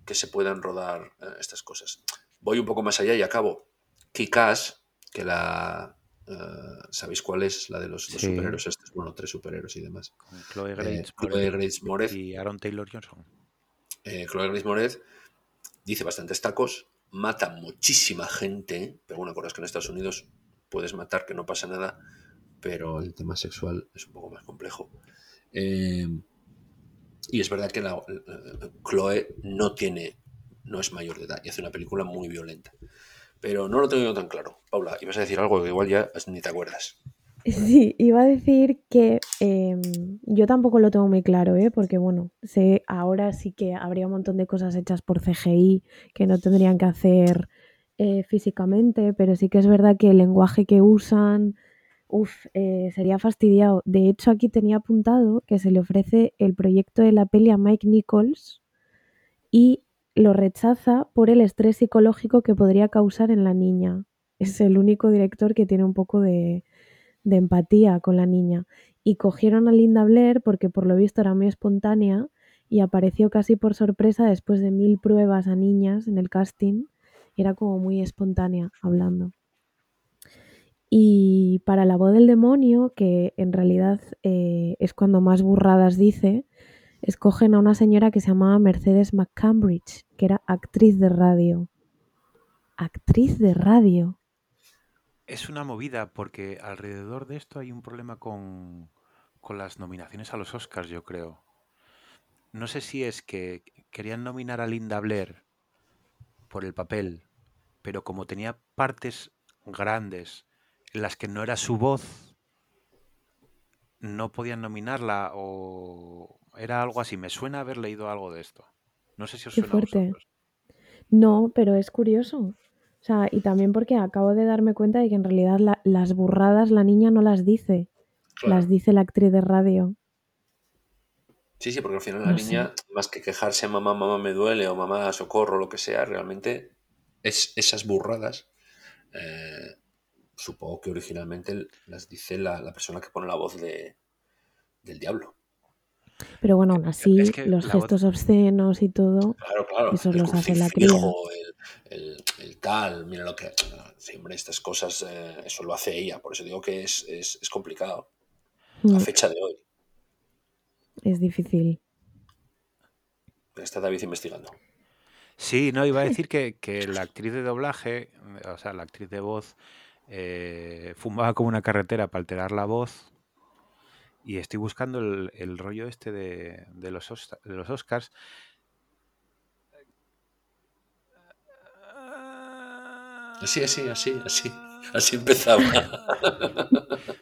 que se puedan rodar eh, estas cosas. Voy un poco más allá y acabo. Kikas, que la... eh, ¿Sabéis cuál es? La de los, los Sí. superhéroes estos, bueno, tres superhéroes y demás. Con Chloe Eh, Grace Chloe Moretz Grace Moretz y Aaron Taylor Johnson. eh, Chloe Grace Moretz dice bastantes tacos, mata muchísima gente, pero bueno, acuerdas que en Estados Unidos puedes matar, que no pasa nada, pero el tema sexual es un poco más complejo. Eh, y es verdad que la, la- Chloe no tiene, no es mayor de edad y hace una película muy violenta. Pero no lo tengo tan claro. Paula, ibas a decir algo que igual ya ni te acuerdas. Sí, iba a decir que em, yo tampoco lo tengo muy claro, ¿eh? porque bueno, sé, ahora sí que habría un montón de cosas hechas por CGI que no tendrían que hacer eh, físicamente, pero sí que es verdad que el lenguaje que usan, uf, eh, sería fastidiado. De hecho, aquí tenía apuntado que se le ofrece el proyecto de la peli a Mike Nichols y lo rechaza por el estrés psicológico que podría causar en la niña. Es el único director que tiene un poco de de empatía con la niña. Y cogieron a Linda Blair porque por lo visto era muy espontánea y apareció casi por sorpresa después de mil pruebas a niñas en el casting. Era como muy espontánea hablando. Y para la voz del demonio, que en realidad eh, es cuando más burradas dice, escogen a una señora que se llamaba Mercedes McCambridge, que era actriz de radio. Actriz de radio. es una movida porque alrededor de esto hay un problema con, con las nominaciones a los Oscars, yo creo. No sé si es que querían nominar a Linda Blair por el papel, pero como tenía partes grandes en las que no era su voz, no podían nominarla o era algo así. Me suena haber leído algo de esto. No sé si os Qué suena a fuerte. vosotros. No, pero es curioso. O sea, y también porque acabo de darme cuenta de que en realidad la- las burradas la niña no las dice, Claro. las dice la actriz de radio. Sí, sí, porque al final la sé. niña, más que quejarse mamá, mamá me duele o mamá socorro, lo que sea, realmente es esas burradas. eh, supongo que originalmente las dice la, la persona que pone la voz de, del diablo. Pero bueno, aún así, Es que los gestos obscenos y todo, Claro, claro. Esos el los hace la crucifijo, el, el- el tal, mira lo que. Sí, hombre, estas cosas, eh, eso lo hace ella. Por eso digo que es, es, es complicado. A mm, fecha de hoy. es difícil. Está David investigando. Sí, no, iba a decir que, que la actriz de doblaje, o sea, la actriz de voz, eh, fumaba como una carretera para alterar la voz. Y estoy buscando el, el rollo este de, de los, de los Oscars. Así, así, así, así. Así empezaba.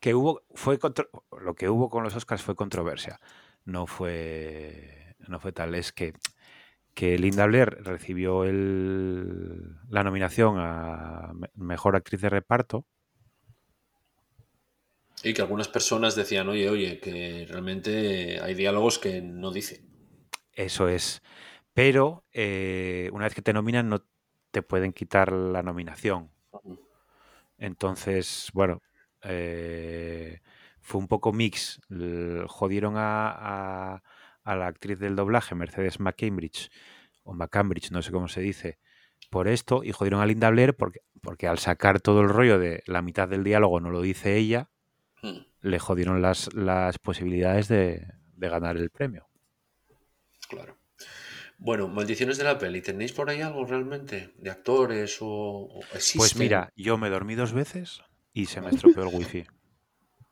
que hubo fue contro- lo que hubo con los Oscars fue controversia no fue no fue tal es que que Linda Blair recibió el, la nominación a me- mejor actriz de reparto Y que algunas personas decían, oye, oye, que realmente hay diálogos que no dicen. eso es pero eh, una vez que te nominan no te pueden quitar la nominación Entonces, bueno, eh, fue un poco mix. Jodieron a, a- a la actriz del doblaje, Mercedes McCambridge, o McCambridge, no sé cómo se dice, por esto, y jodieron a Linda Blair porque, porque al sacar todo el rollo de la mitad del diálogo no lo dice ella, Mm, le jodieron las, las posibilidades de, de ganar el premio. Claro. Bueno, maldiciones de la peli. ¿Tenéis por ahí algo realmente? ¿De actores o, o existen? Pues mira, yo me dormí dos veces y se me estropeó el wifi.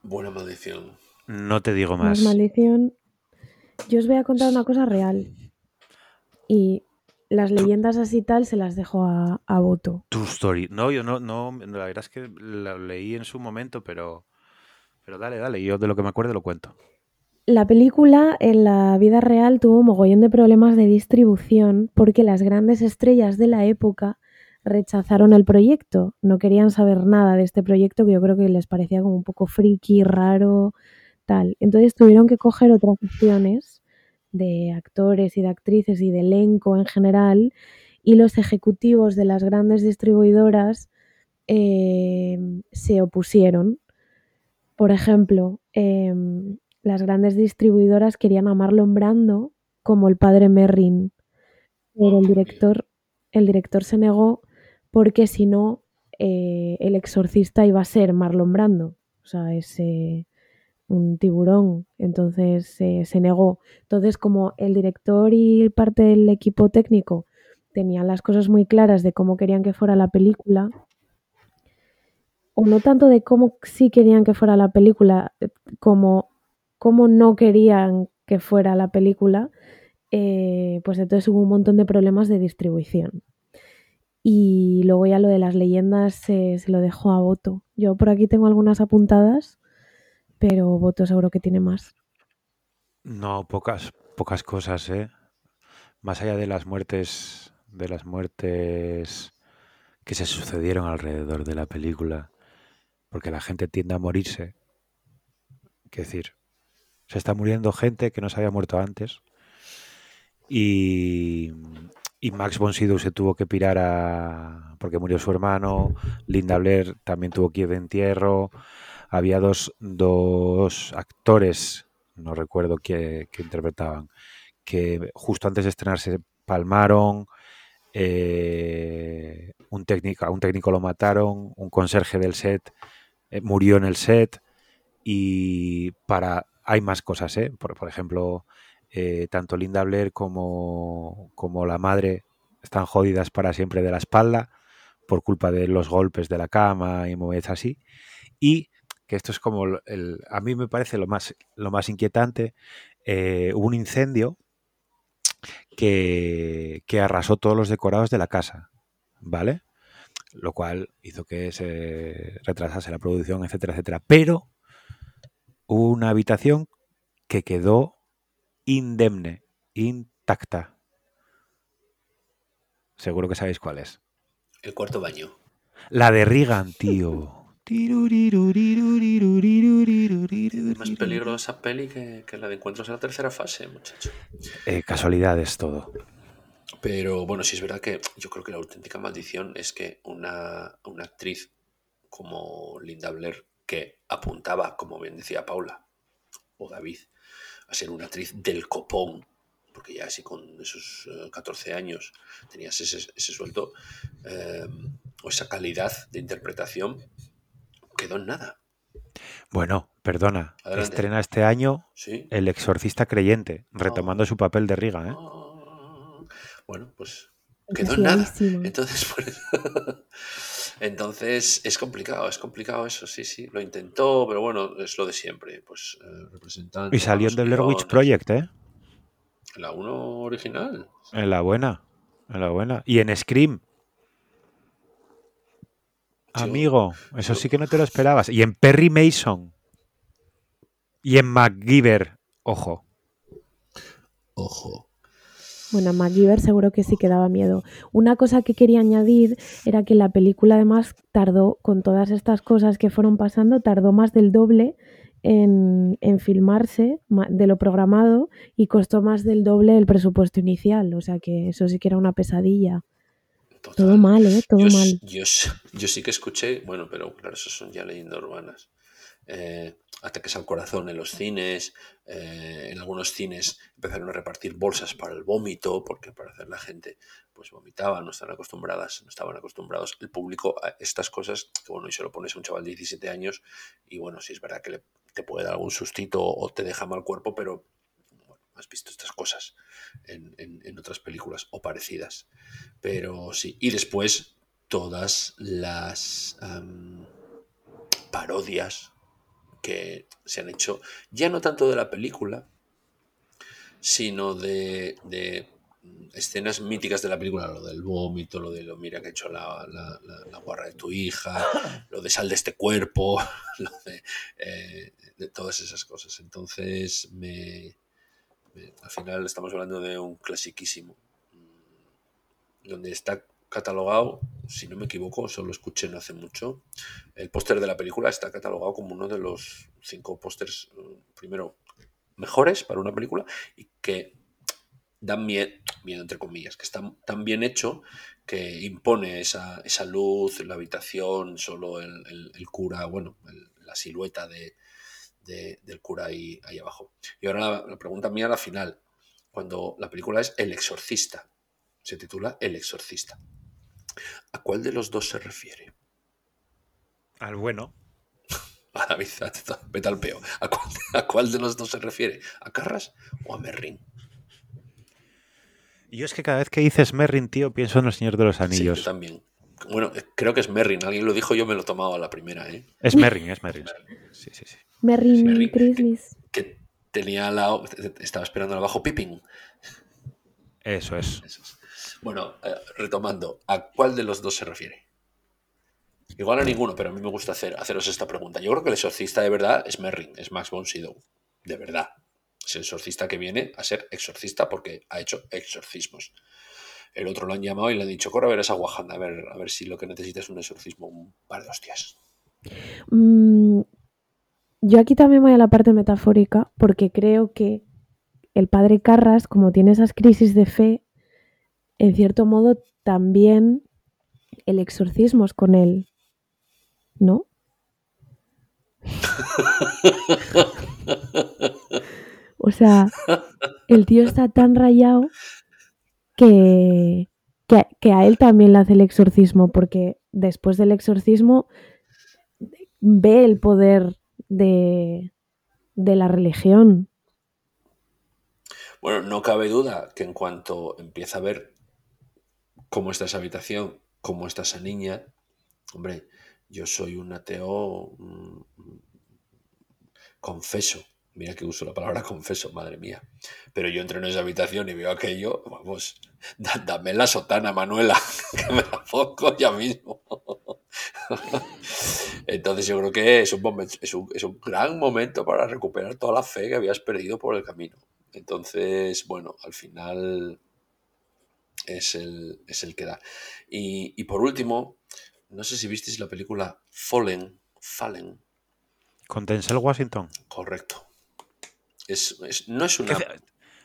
Buena maldición. No te digo Más más. maldición. Yo os voy a contar una cosa real. Y las leyendas así tal se las dejo a, a voto. True story. No, yo no, no, la verdad es que lo leí en su momento, pero, pero dale, dale, yo de lo que me acuerdo lo cuento. La película en la vida real tuvo mogollón de problemas de distribución porque las grandes estrellas de la época rechazaron el proyecto. No querían saber nada de este proyecto que yo creo que les parecía como un poco friki, raro, tal. Entonces tuvieron que coger otras opciones de actores y de actrices y de elenco en general y los ejecutivos de las grandes distribuidoras eh, se opusieron. Por ejemplo, em, las grandes distribuidoras querían a Marlon Brando como el padre Merrin, pero el director, el director se negó porque si no, eh, el exorcista iba a ser Marlon Brando, o sea, es un tiburón, entonces se negó. Entonces, como el director y parte del equipo técnico tenían las cosas muy claras de cómo querían que fuera la película, o no tanto de cómo sí querían que fuera la película, eh, como cómo no querían que fuera la película, eh, pues entonces hubo un montón de problemas de distribución. Y luego ya lo de las leyendas se lo dejo a Voto. Yo por aquí tengo algunas apuntadas, pero Voto seguro que tiene más. No, pocas, pocas cosas, ¿eh? Más allá de las muertes, de las muertes que se sucedieron alrededor de la película, porque la gente tiende a morirse. Es decir, se está muriendo gente que no se había muerto antes. Y, y Max von Sydow se tuvo que pirar a. porque murió su hermano. Linda Blair también tuvo que ir de entierro. Había dos, dos actores, no recuerdo qué, qué interpretaban, que justo antes de estrenarse palmaron. eh, un, técnico, a un técnico lo mataron, un conserje del set eh, murió en el set y para hay más cosas, ¿eh? por, por ejemplo, eh, tanto Linda Blair como, como la madre están jodidas para siempre de la espalda por culpa de los golpes de la cama y movidas así. Y que esto es como el, a mí me parece lo más, lo más inquietante. Eh, hubo un incendio que, que arrasó todos los decorados de la casa, ¿vale? Lo cual hizo que se retrasase la producción, etcétera, etcétera. Pero hubo una habitación que quedó indemne, intacta. Seguro que sabéis cuál es. El cuarto baño. La de Regan, tío. Más peligrosa peli que, que la de encuentros en la tercera fase, muchacho. Eh, casualidades todo. Pero bueno, sí es verdad que yo creo que la auténtica maldición es que una, una actriz como Linda Blair, que apuntaba, como bien decía Paula o David, a ser una actriz del copón, porque ya así con esos eh, 14 años tenías ese, ese sueldo, eh, o esa calidad de interpretación, quedó en nada. Bueno, perdona. Adelante. Estrena este año Sí. El exorcista creyente, retomando su papel de Riga, ¿eh? Ah, Bueno, pues quedó en nada. Entonces, por eso- Entonces es complicado, es complicado eso, sí, sí. Lo intentó, pero bueno, es lo de siempre. Pues eh, representante. Y salió The Blair Witch. Project, ¿eh? La 1 original. En la buena. En la buena. Y en Scream. Yo- Amigo, eso yo- sí que no te lo esperabas. Y en Perry Mason. Y en MacGyver. Ojo. Ojo. Bueno, MacGyver seguro que sí que daba miedo. Una cosa que quería añadir era que la película además tardó, con todas estas cosas que fueron pasando, tardó más del doble en, en filmarse ma- de lo programado y costó más del doble el presupuesto inicial. O sea que eso sí que era una pesadilla. Total. Todo mal, ¿eh? Todo yo, mal. Yo sí que escuché, bueno, pero claro, eso son ya leyendas urbanas. Eh, ataques al corazón en los cines, eh, en algunos cines empezaron a repartir bolsas para el vómito, porque para hacer la gente pues vomitaba, no estaban acostumbradas, no estaban acostumbrados el público a estas cosas, que bueno, y se lo pones a un chaval de 17 años, y bueno, sí es verdad que le- te puede dar algún sustito o te deja mal cuerpo, pero bueno, has visto estas cosas en, en- otras películas o parecidas. Pero sí, y después todas las parodias que se han hecho, ya no tanto de la película, sino de, de, escenas míticas de la película, lo del vómito, lo de lo mira que ha hecho la, la- la- la guarra de tu hija, lo de sal de este cuerpo, lo de, eh, de todas esas cosas. Entonces, me, me- al final estamos hablando de un clasiquísimo, mm, donde está catalogado, si no me equivoco, solo escuché no hace mucho, el póster de la película está catalogado como uno de los cinco pósters, eh, primero, mejores para una película y que dan miedo, miedo entre comillas, que está tan bien hecho que impone esa, esa luz la habitación, solo el, el- cura, bueno, la silueta de, de- del cura ahí, ahí abajo. Y ahora la, la pregunta mía, la final, cuando la película es El Exorcista, se titula El Exorcista. ¿A cuál de los dos se refiere? Al bueno. A David, vete al peo. ¿A cuál, a cuál de los dos se refiere? ¿A Carras o a Merrin? Y yo es que cada vez que dices Merrin, tío, pienso en el Señor de los Sí, yo Anillos. también. Bueno, eh, creo que es Merrin. Alguien lo dijo, yo me lo he tomado a la primera, ¿eh? es Merrin, es Merrin. Sí, sí, sí. Merry Merry. Christmas. Que tenía lado, estaba esperando al abajo Pippin. Eso es. Eso es. Bueno, eh, retomando, ¿a cuál de los dos se refiere? Igual a ninguno, pero a mí me gusta hacer, haceros esta pregunta. Yo creo que el exorcista de verdad es Merrin, es Max von Sydow. De verdad. Es el exorcista que viene a ser exorcista porque ha hecho exorcismos. El otro lo han llamado y le han dicho, corre a ver esa guajanda, a ver, a ver si lo que necesitas es un exorcismo, un par de hostias. Mm, yo aquí también voy a la parte metafórica porque creo que el padre Carras, como tiene esas crisis de fe, en cierto modo también el exorcismo es con él, ¿no? O sea, el tío está tan rayado que, que, a él también le hace el exorcismo, porque después del exorcismo ve el poder de, de la religión. Bueno, no cabe duda que en cuanto empieza a ver cómo está esa habitación, cómo está esa niña. Hombre, yo soy un ateo mm, confeso. Mira que uso la palabra confeso, madre mía. Pero yo entro en esa habitación y veo aquello, vamos, da- dame la sotana, Manuela, que me la pongo ya mismo. Entonces yo creo que es un, momen- es un, es un gran momento para recuperar toda la fe que habías perdido por el camino. Entonces, bueno, al final es el, es el que da. Y, y por último, no sé si visteis la película Fallen, Fallen, Con Denzel Washington. correcto. Es, es- no es una...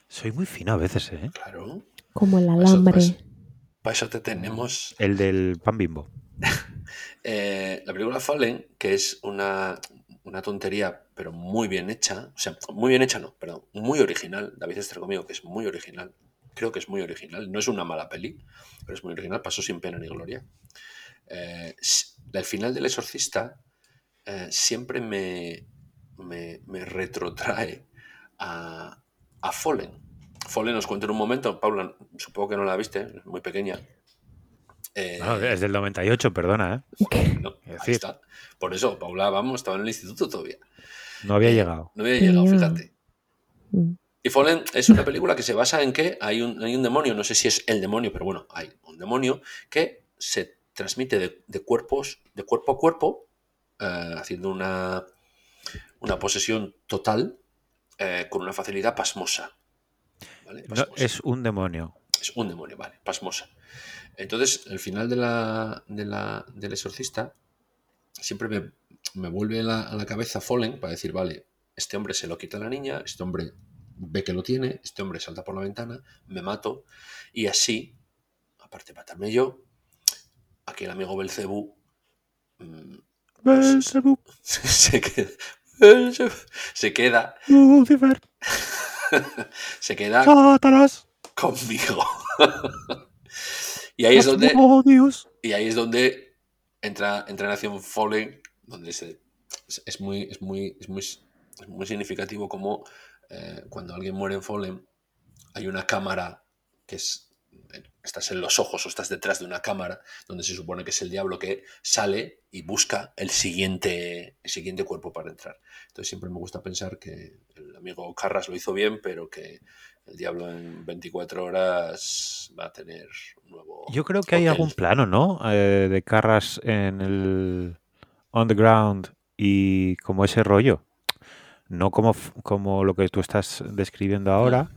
Soy muy fino a veces, ¿eh? Claro, Como el Eso, alambre. para eso te tenemos El del pan bimbo. Eh, la película Fallen, que es una, una tontería, pero muy bien hecha, o sea, muy bien hecha no, perdón, muy original, David está conmigo, que es muy original, creo que es muy original, no es una mala peli, pero es muy original, pasó sin pena ni gloria. Eh, el final del exorcista eh, siempre me, me, me retrotrae a, a Fallen. Fallen os cuento en un momento, Paula, supongo que no la viste, es muy pequeña. Eh, No, es del 98, perdona, ¿eh? no, Es ahí decir- está. Por eso, Paula, vamos, estaba en el instituto todavía. No había Eh, llegado. No había llegado, fíjate. Y Fallen es una película que se basa en que hay un, hay un demonio, no sé si es el demonio, pero bueno, hay un demonio que se transmite de, de cuerpos, de cuerpo a cuerpo, eh, haciendo una, una posesión total eh, con una facilidad pasmosa. ¿Vale? No, Pasmosa. es un demonio. Es un demonio, vale, pasmosa. Entonces, el final de la, de la- del exorcista siempre me, me vuelve a la, a la cabeza Fallen para decir, vale, este hombre se lo quita a la niña, este hombre ve que lo tiene, este hombre salta por la ventana, me mato, y así, aparte de matarme yo, aquí el amigo Belcebú mm, Belzebub, se queda, Belzebú, se queda, Lucifer, se queda Satanás, conmigo. y ahí es donde oh Dios. Y ahí es donde entra, entra en acción Fallen, donde se, es, es muy, es, muy, es, muy, es muy significativo como eh, cuando alguien muere en Fallen, hay una cámara que es. Estás en los ojos o estás detrás de una cámara donde se supone que es el diablo que sale y busca el siguiente, el siguiente cuerpo para entrar. Entonces siempre me gusta pensar que el amigo Carras lo hizo bien, pero que el diablo en 24 horas va a tener un nuevo. Yo creo que hay algún plano, ¿no? Eh, de Carras en el On the Ground y como ese rollo. No como, como lo que tú estás describiendo ahora,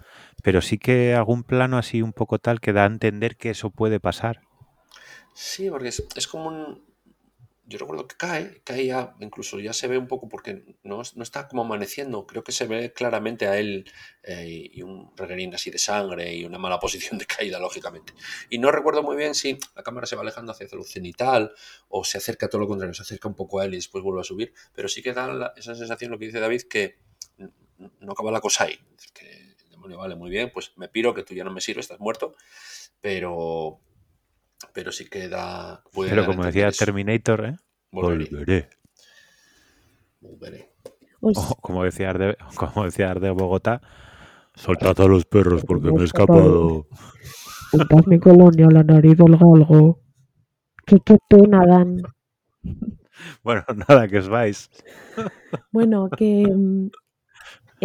pero sí que algún plano así un poco tal que da a entender que eso puede pasar. Sí, porque es, es como un... Yo recuerdo que cae, cae ya, incluso ya se ve un poco porque no, es- no está como amaneciendo, creo que se ve claramente a él eh, y un reguerín así de sangre y una mala posición de caída, lógicamente. Y no recuerdo muy bien si la cámara se va alejando hacia el cenital o se acerca todo lo contrario, se acerca un poco a él y después vuelve a subir, pero sí que da esa sensación, lo que dice David, que no acaba la cosa ahí. Que el demonio vale muy bien, pues me piro, que tú ya no me sirves, estás muerto, pero pero sí que da. puede Pero como decía eso. Terminator, ¿eh? Volveré, Volveré. volveré. O como decía Arde, como decía Arde Bogotá, soltad a los perros porque me he escapado. Puntad mi colonia, la nariz del galgo. Qué, qué pena dan. Bueno, nada, que os vais. Bueno, que mm,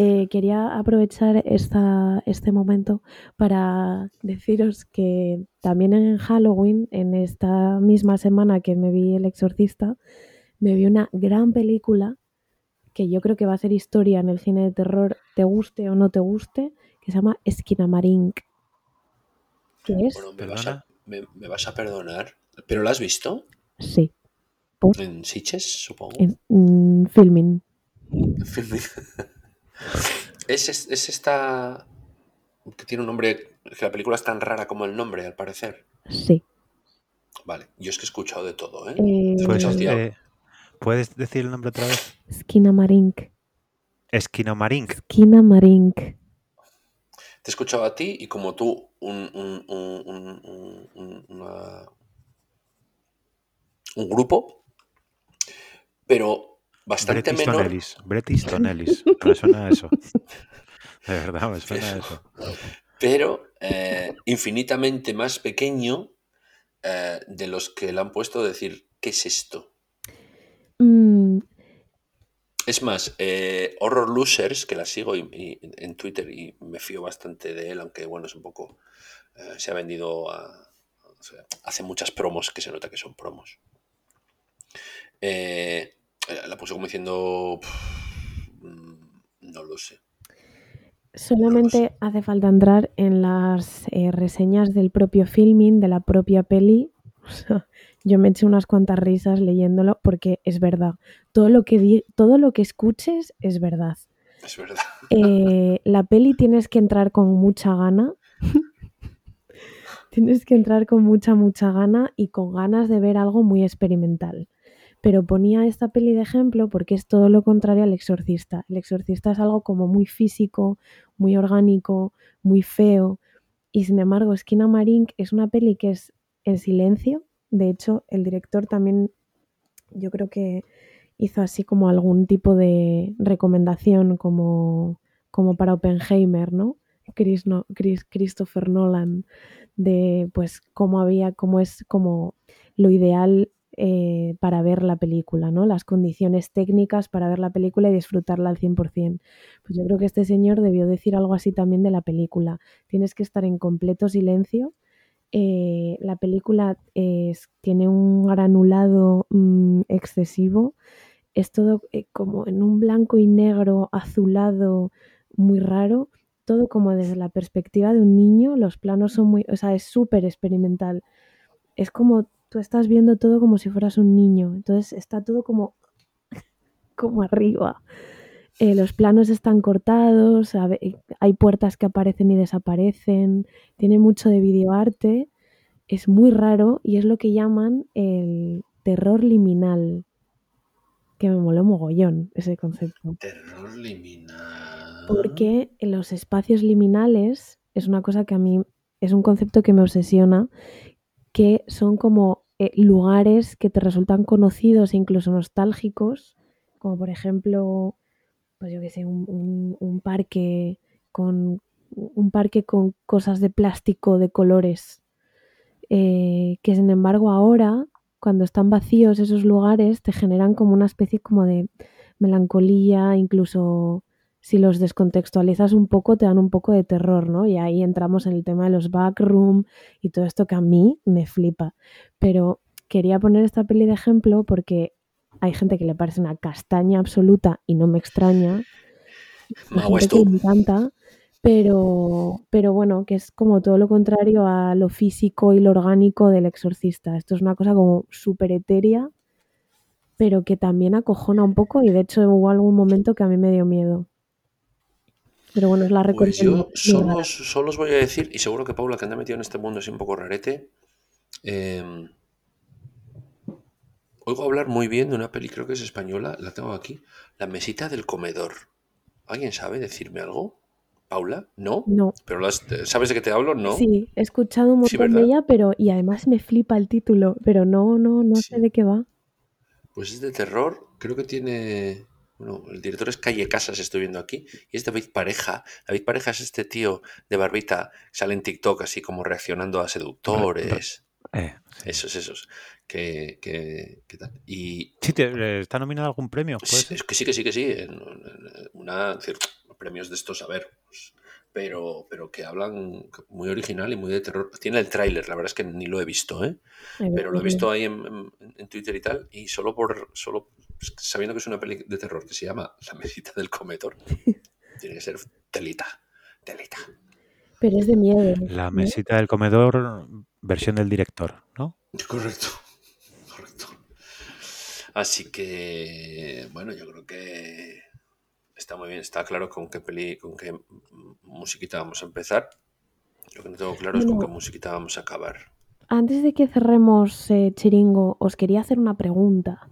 eh, quería aprovechar esta, este momento para deciros que también en Halloween, en esta misma semana que me vi El Exorcista, me vi una gran película que yo creo que va a hacer historia en el cine de terror, te guste o no te guste, que se llama Esquinamarink. ¿Qué es? Bueno, me vas, a, me, me vas a perdonar. ¿Pero la has visto? Sí, En Sitges, supongo. en mm, filming. es, es, es esta. que tiene un nombre. que la película es tan rara como el nombre, al parecer. Sí. Vale, yo es que he escuchado de todo, ¿eh? Eh, ¿Puedes, eh, ¿Puedes decir el nombre otra vez? Esquinamarink. Esquinomarink. Esquinamarink. Te he escuchado a ti y como tú, un, un, un, un- un- un- una- un grupo, pero bastante Bret Easton menor. Ellis. Bret Easton Ellis. Me suena eso. De verdad, me suena eso. pero eh, infinitamente más pequeño eh, de los que le han puesto decir, ¿qué es esto? Mm, Es más, eh, Horror Losers, que la sigo y- y- en Twitter y me fío bastante de él, aunque bueno, es un poco. eh, se ha vendido a. o sea, hace muchas promos que se nota que son promos. Eh, la puso como diciendo. "Pff, mm, No lo sé. solamente hace falta entrar en las eh, reseñas del propio filming, de la propia peli. O sea, yo me eché unas cuantas risas leyéndolo porque es verdad. Todo lo que, di- todo lo que escuches es verdad. Es verdad. Eh, la peli tienes que entrar con mucha gana. tienes que entrar con mucha, mucha gana y con ganas de ver algo muy experimental. Pero ponía esta peli de ejemplo porque es todo lo contrario al exorcista. El exorcista es algo como muy físico, muy orgánico, muy feo. Y sin embargo, Esquina Marink es una peli que es en silencio. De hecho, el director también, yo creo que hizo así como algún tipo de recomendación como, como para Oppenheimer, ¿no? Chris, no, Chris- Christopher Nolan, de pues cómo había, cómo es como lo ideal eh, para ver la película, ¿no? Las condiciones técnicas para ver la película y disfrutarla al 100%. Pues yo creo que este señor debió decir algo así también de la película. Tienes que estar en completo silencio. Eh, la película tiene un granulado mm, excesivo. Es todo eh, como en un blanco y negro azulado muy raro. Todo como desde la perspectiva de un niño. Los planos son muy... O sea, es súper experimental. Es como tú estás viendo todo como si fueras un niño. Entonces está todo como, como arriba. Eh, los planos están cortados, hay puertas que aparecen y desaparecen, tiene mucho de videoarte, es muy raro y es lo que llaman el terror liminal, que me moló mogollón ese concepto. Terror liminal. Porque en los espacios liminales es una cosa que a mí es un concepto que me obsesiona, que son como eh, lugares que te resultan conocidos e incluso nostálgicos, como por ejemplo, pues yo que sé, un parque con un parque con cosas de plástico de colores, eh, que sin embargo ahora, cuando están vacíos esos lugares, te generan como una especie como de melancolía, incluso si los descontextualizas un poco, te dan un poco de terror, ¿no? Y ahí entramos en el tema de los backroom y todo esto que a mí me flipa. Pero quería poner esta peli de ejemplo porque hay gente que le parece una castaña absoluta y no me extraña. Hay gente que le encanta, pero, pero bueno, que es como todo lo contrario a lo físico y lo orgánico del exorcista. Esto es una cosa como súper etérea, pero que también acojona un poco y de hecho hubo algún momento que a mí me dio miedo. Pero bueno, es la Pues recomendación. yo solo, os- solo os voy a decir, y seguro que Paula, que anda metido en este mundo así un poco rarete, eh, oigo hablar muy bien de una peli, creo que es española, la tengo aquí, La mesita del comedor. ¿Alguien sabe decirme algo? ¿Paula? ¿No? No. ¿Pero las- sabes de qué te hablo? No. Sí, he escuchado un Sí, montón de ella, pero y además me flipa el título, pero no, no, no sé de qué va. Pues es de terror, creo que tiene... Bueno, el director es Calle Casas, estoy viendo aquí, y es David Pareja. David Pareja es este tío de barbita, sale en TikTok así como reaccionando a seductores. Eh, sí. Esos, esos. Que, que, que tal. Y Sí, te- ¿Está nominado a algún premio? ¿Puede es, ser? es que sí, que sí, que sí. Una, decir, premios de estos, a ver. pues, pero, pero que hablan muy original y muy de terror. Tiene el tráiler, la verdad es que ni lo he visto, ¿eh? Pero lo he visto ahí en, en- en Twitter y tal. Y solo por. solo sabiendo que es una peli de terror que se llama La mesita del comedor. tiene que ser telita. Telita. Pero es de miedo. La ¿no? mesita del comedor, versión del director, ¿no? Correcto, correcto. Así que, bueno, yo creo que está muy bien. Está claro con qué peli, con qué musiquita vamos a empezar. Lo que no tengo claro es con qué musiquita vamos a acabar. Antes de que cerremos eh, Chiringo, os quería hacer una pregunta.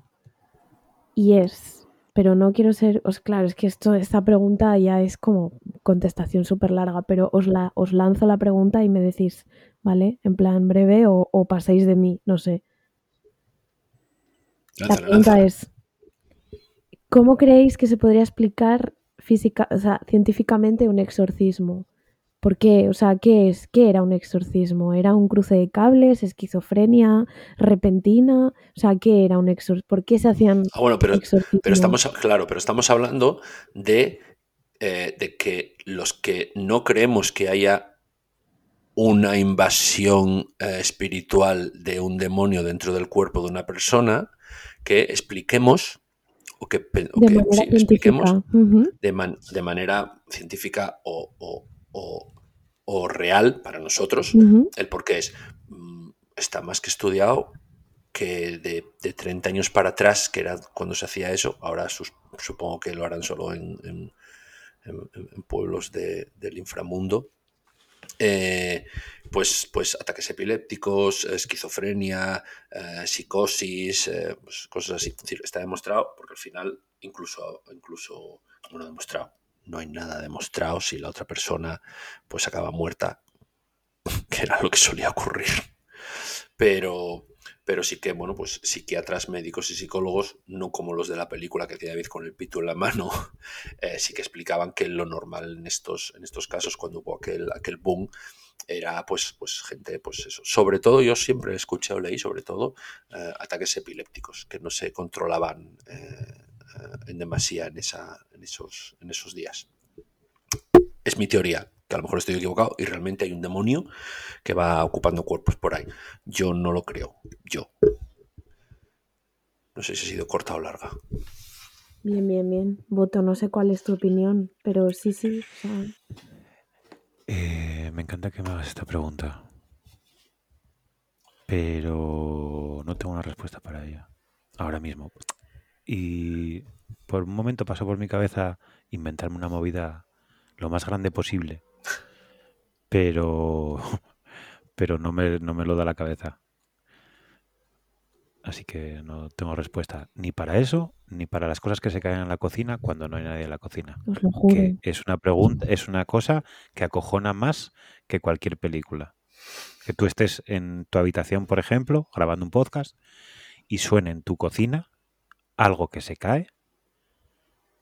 Y es, pero no quiero ser, os claro, es que esto, esta pregunta ya es como contestación súper larga, pero os, la, os lanzo la pregunta y me decís, ¿vale? En plan breve o, o paséis de mí, no sé. La pregunta es, ¿cómo creéis que se podría explicar física, o sea, científicamente un exorcismo? ¿Por qué? O sea, ¿qué es? ¿Qué era un exorcismo? ¿Era un cruce de cables, esquizofrenia repentina? O sea, ¿qué era un exorcismo? ¿Por qué se hacían Ah, bueno, pero, exorcismos? pero estamos, claro, pero estamos hablando de, eh, de que los que no creemos que haya una invasión eh, espiritual de un demonio dentro del cuerpo de una persona, que expliquemos o que, pe- o de que, manera sí, expliquemos de, man- de manera científica o, o- o- real para nosotros el por qué es. mm, Está más que estudiado que de, de 30 años para atrás, que era cuando se hacía eso, ahora sus- supongo que lo harán solo en, en- en- en pueblos de- del inframundo. eh, pues, pues ataques epilépticos, esquizofrenia, eh, psicosis, eh, pues cosas así. Es decir, está demostrado, porque al final, incluso, incluso, bueno, demostrado, no hay nada demostrado si la otra persona pues acaba muerta, que era lo que solía ocurrir. Pero, pero sí que, bueno, pues psiquiatras, médicos y psicólogos, no como los de la película que hacía David con el pito en la mano, eh, sí que explicaban que lo normal en estos, en estos casos, cuando hubo aquel, aquel boom, era pues, pues gente, pues eso. Sobre todo, yo siempre escuché o leí, sobre todo, eh, ataques epilépticos que no se controlaban eh, en demasía en, esa, en, esos, en esos días. Es mi teoría, que a lo mejor estoy equivocado y realmente hay un demonio que va ocupando cuerpos por ahí. Yo no lo creo, yo. No sé si ha sido corta o larga. Bien, bien, bien. Voto, no sé cuál es tu opinión, pero sí, sí. o sea, Eh, me encanta que me hagas esta pregunta. Pero no tengo una respuesta para ella. Ahora mismo. Y por un momento pasó por mi cabeza inventarme una movida lo más grande posible. Pero. Pero no me, no me lo da la cabeza. Así que no tengo respuesta ni para eso, ni para las cosas que se caen en la cocina cuando no hay nadie en la cocina os lo juro. que es una pregunta, es una cosa que acojona más que cualquier película. Que tú estés en tu habitación, por ejemplo, grabando un podcast y suene en tu cocina algo que se cae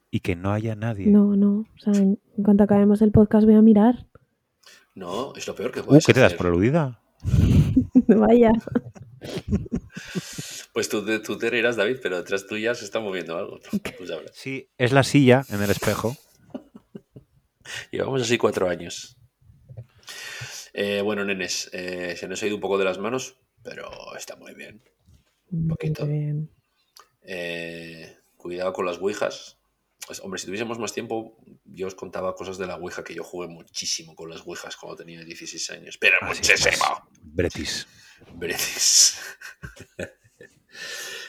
y que no haya nadie. No, no. O sea, en en cuanto acabemos el podcast voy a mirar. No, es lo peor que Uh, puedes ¿Qué te das por aludida? Vaya. Pues tú, te- tú te reirás, David, pero detrás tuya se está moviendo algo. Tú sabrás. Sí, es la silla en el espejo. Llevamos así cuatro años. Eh, bueno, nenes, eh, se nos ha ido un poco de las manos, pero está muy bien. poquito. Muy bien. Eh, cuidado con las ouijas. Pues, hombre, si tuviésemos más tiempo, yo os contaba cosas de la ouija que yo jugué muchísimo con las ouijas cuando tenía 16 años. Pero Así muchísimo. pues, Bretis. Bretis.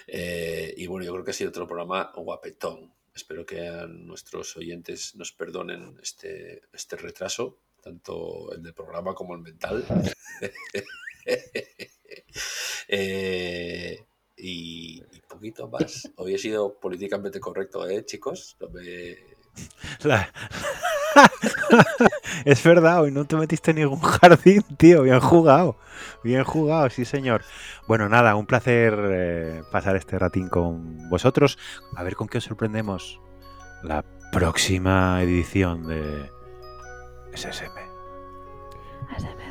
Eh, y bueno, yo creo que ha sido otro programa guapetón. Espero que a nuestros oyentes nos perdonen este, este retraso, tanto el del programa como el mental. Eh, y, y poquito más. Hoy he sido políticamente correcto, ¿eh, chicos? No me- La- es verdad, hoy no te metiste en ningún jardín, tío. Bien jugado. Bien jugado, sí, señor. Bueno, nada, un placer eh, pasar este ratín con vosotros. A ver con qué os sorprendemos la próxima edición de SSM. ASMR.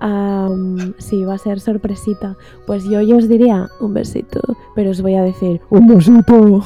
Am, sí, va a ser sorpresita. Pues yo, yo os diría un besito, pero os voy a decir un besito.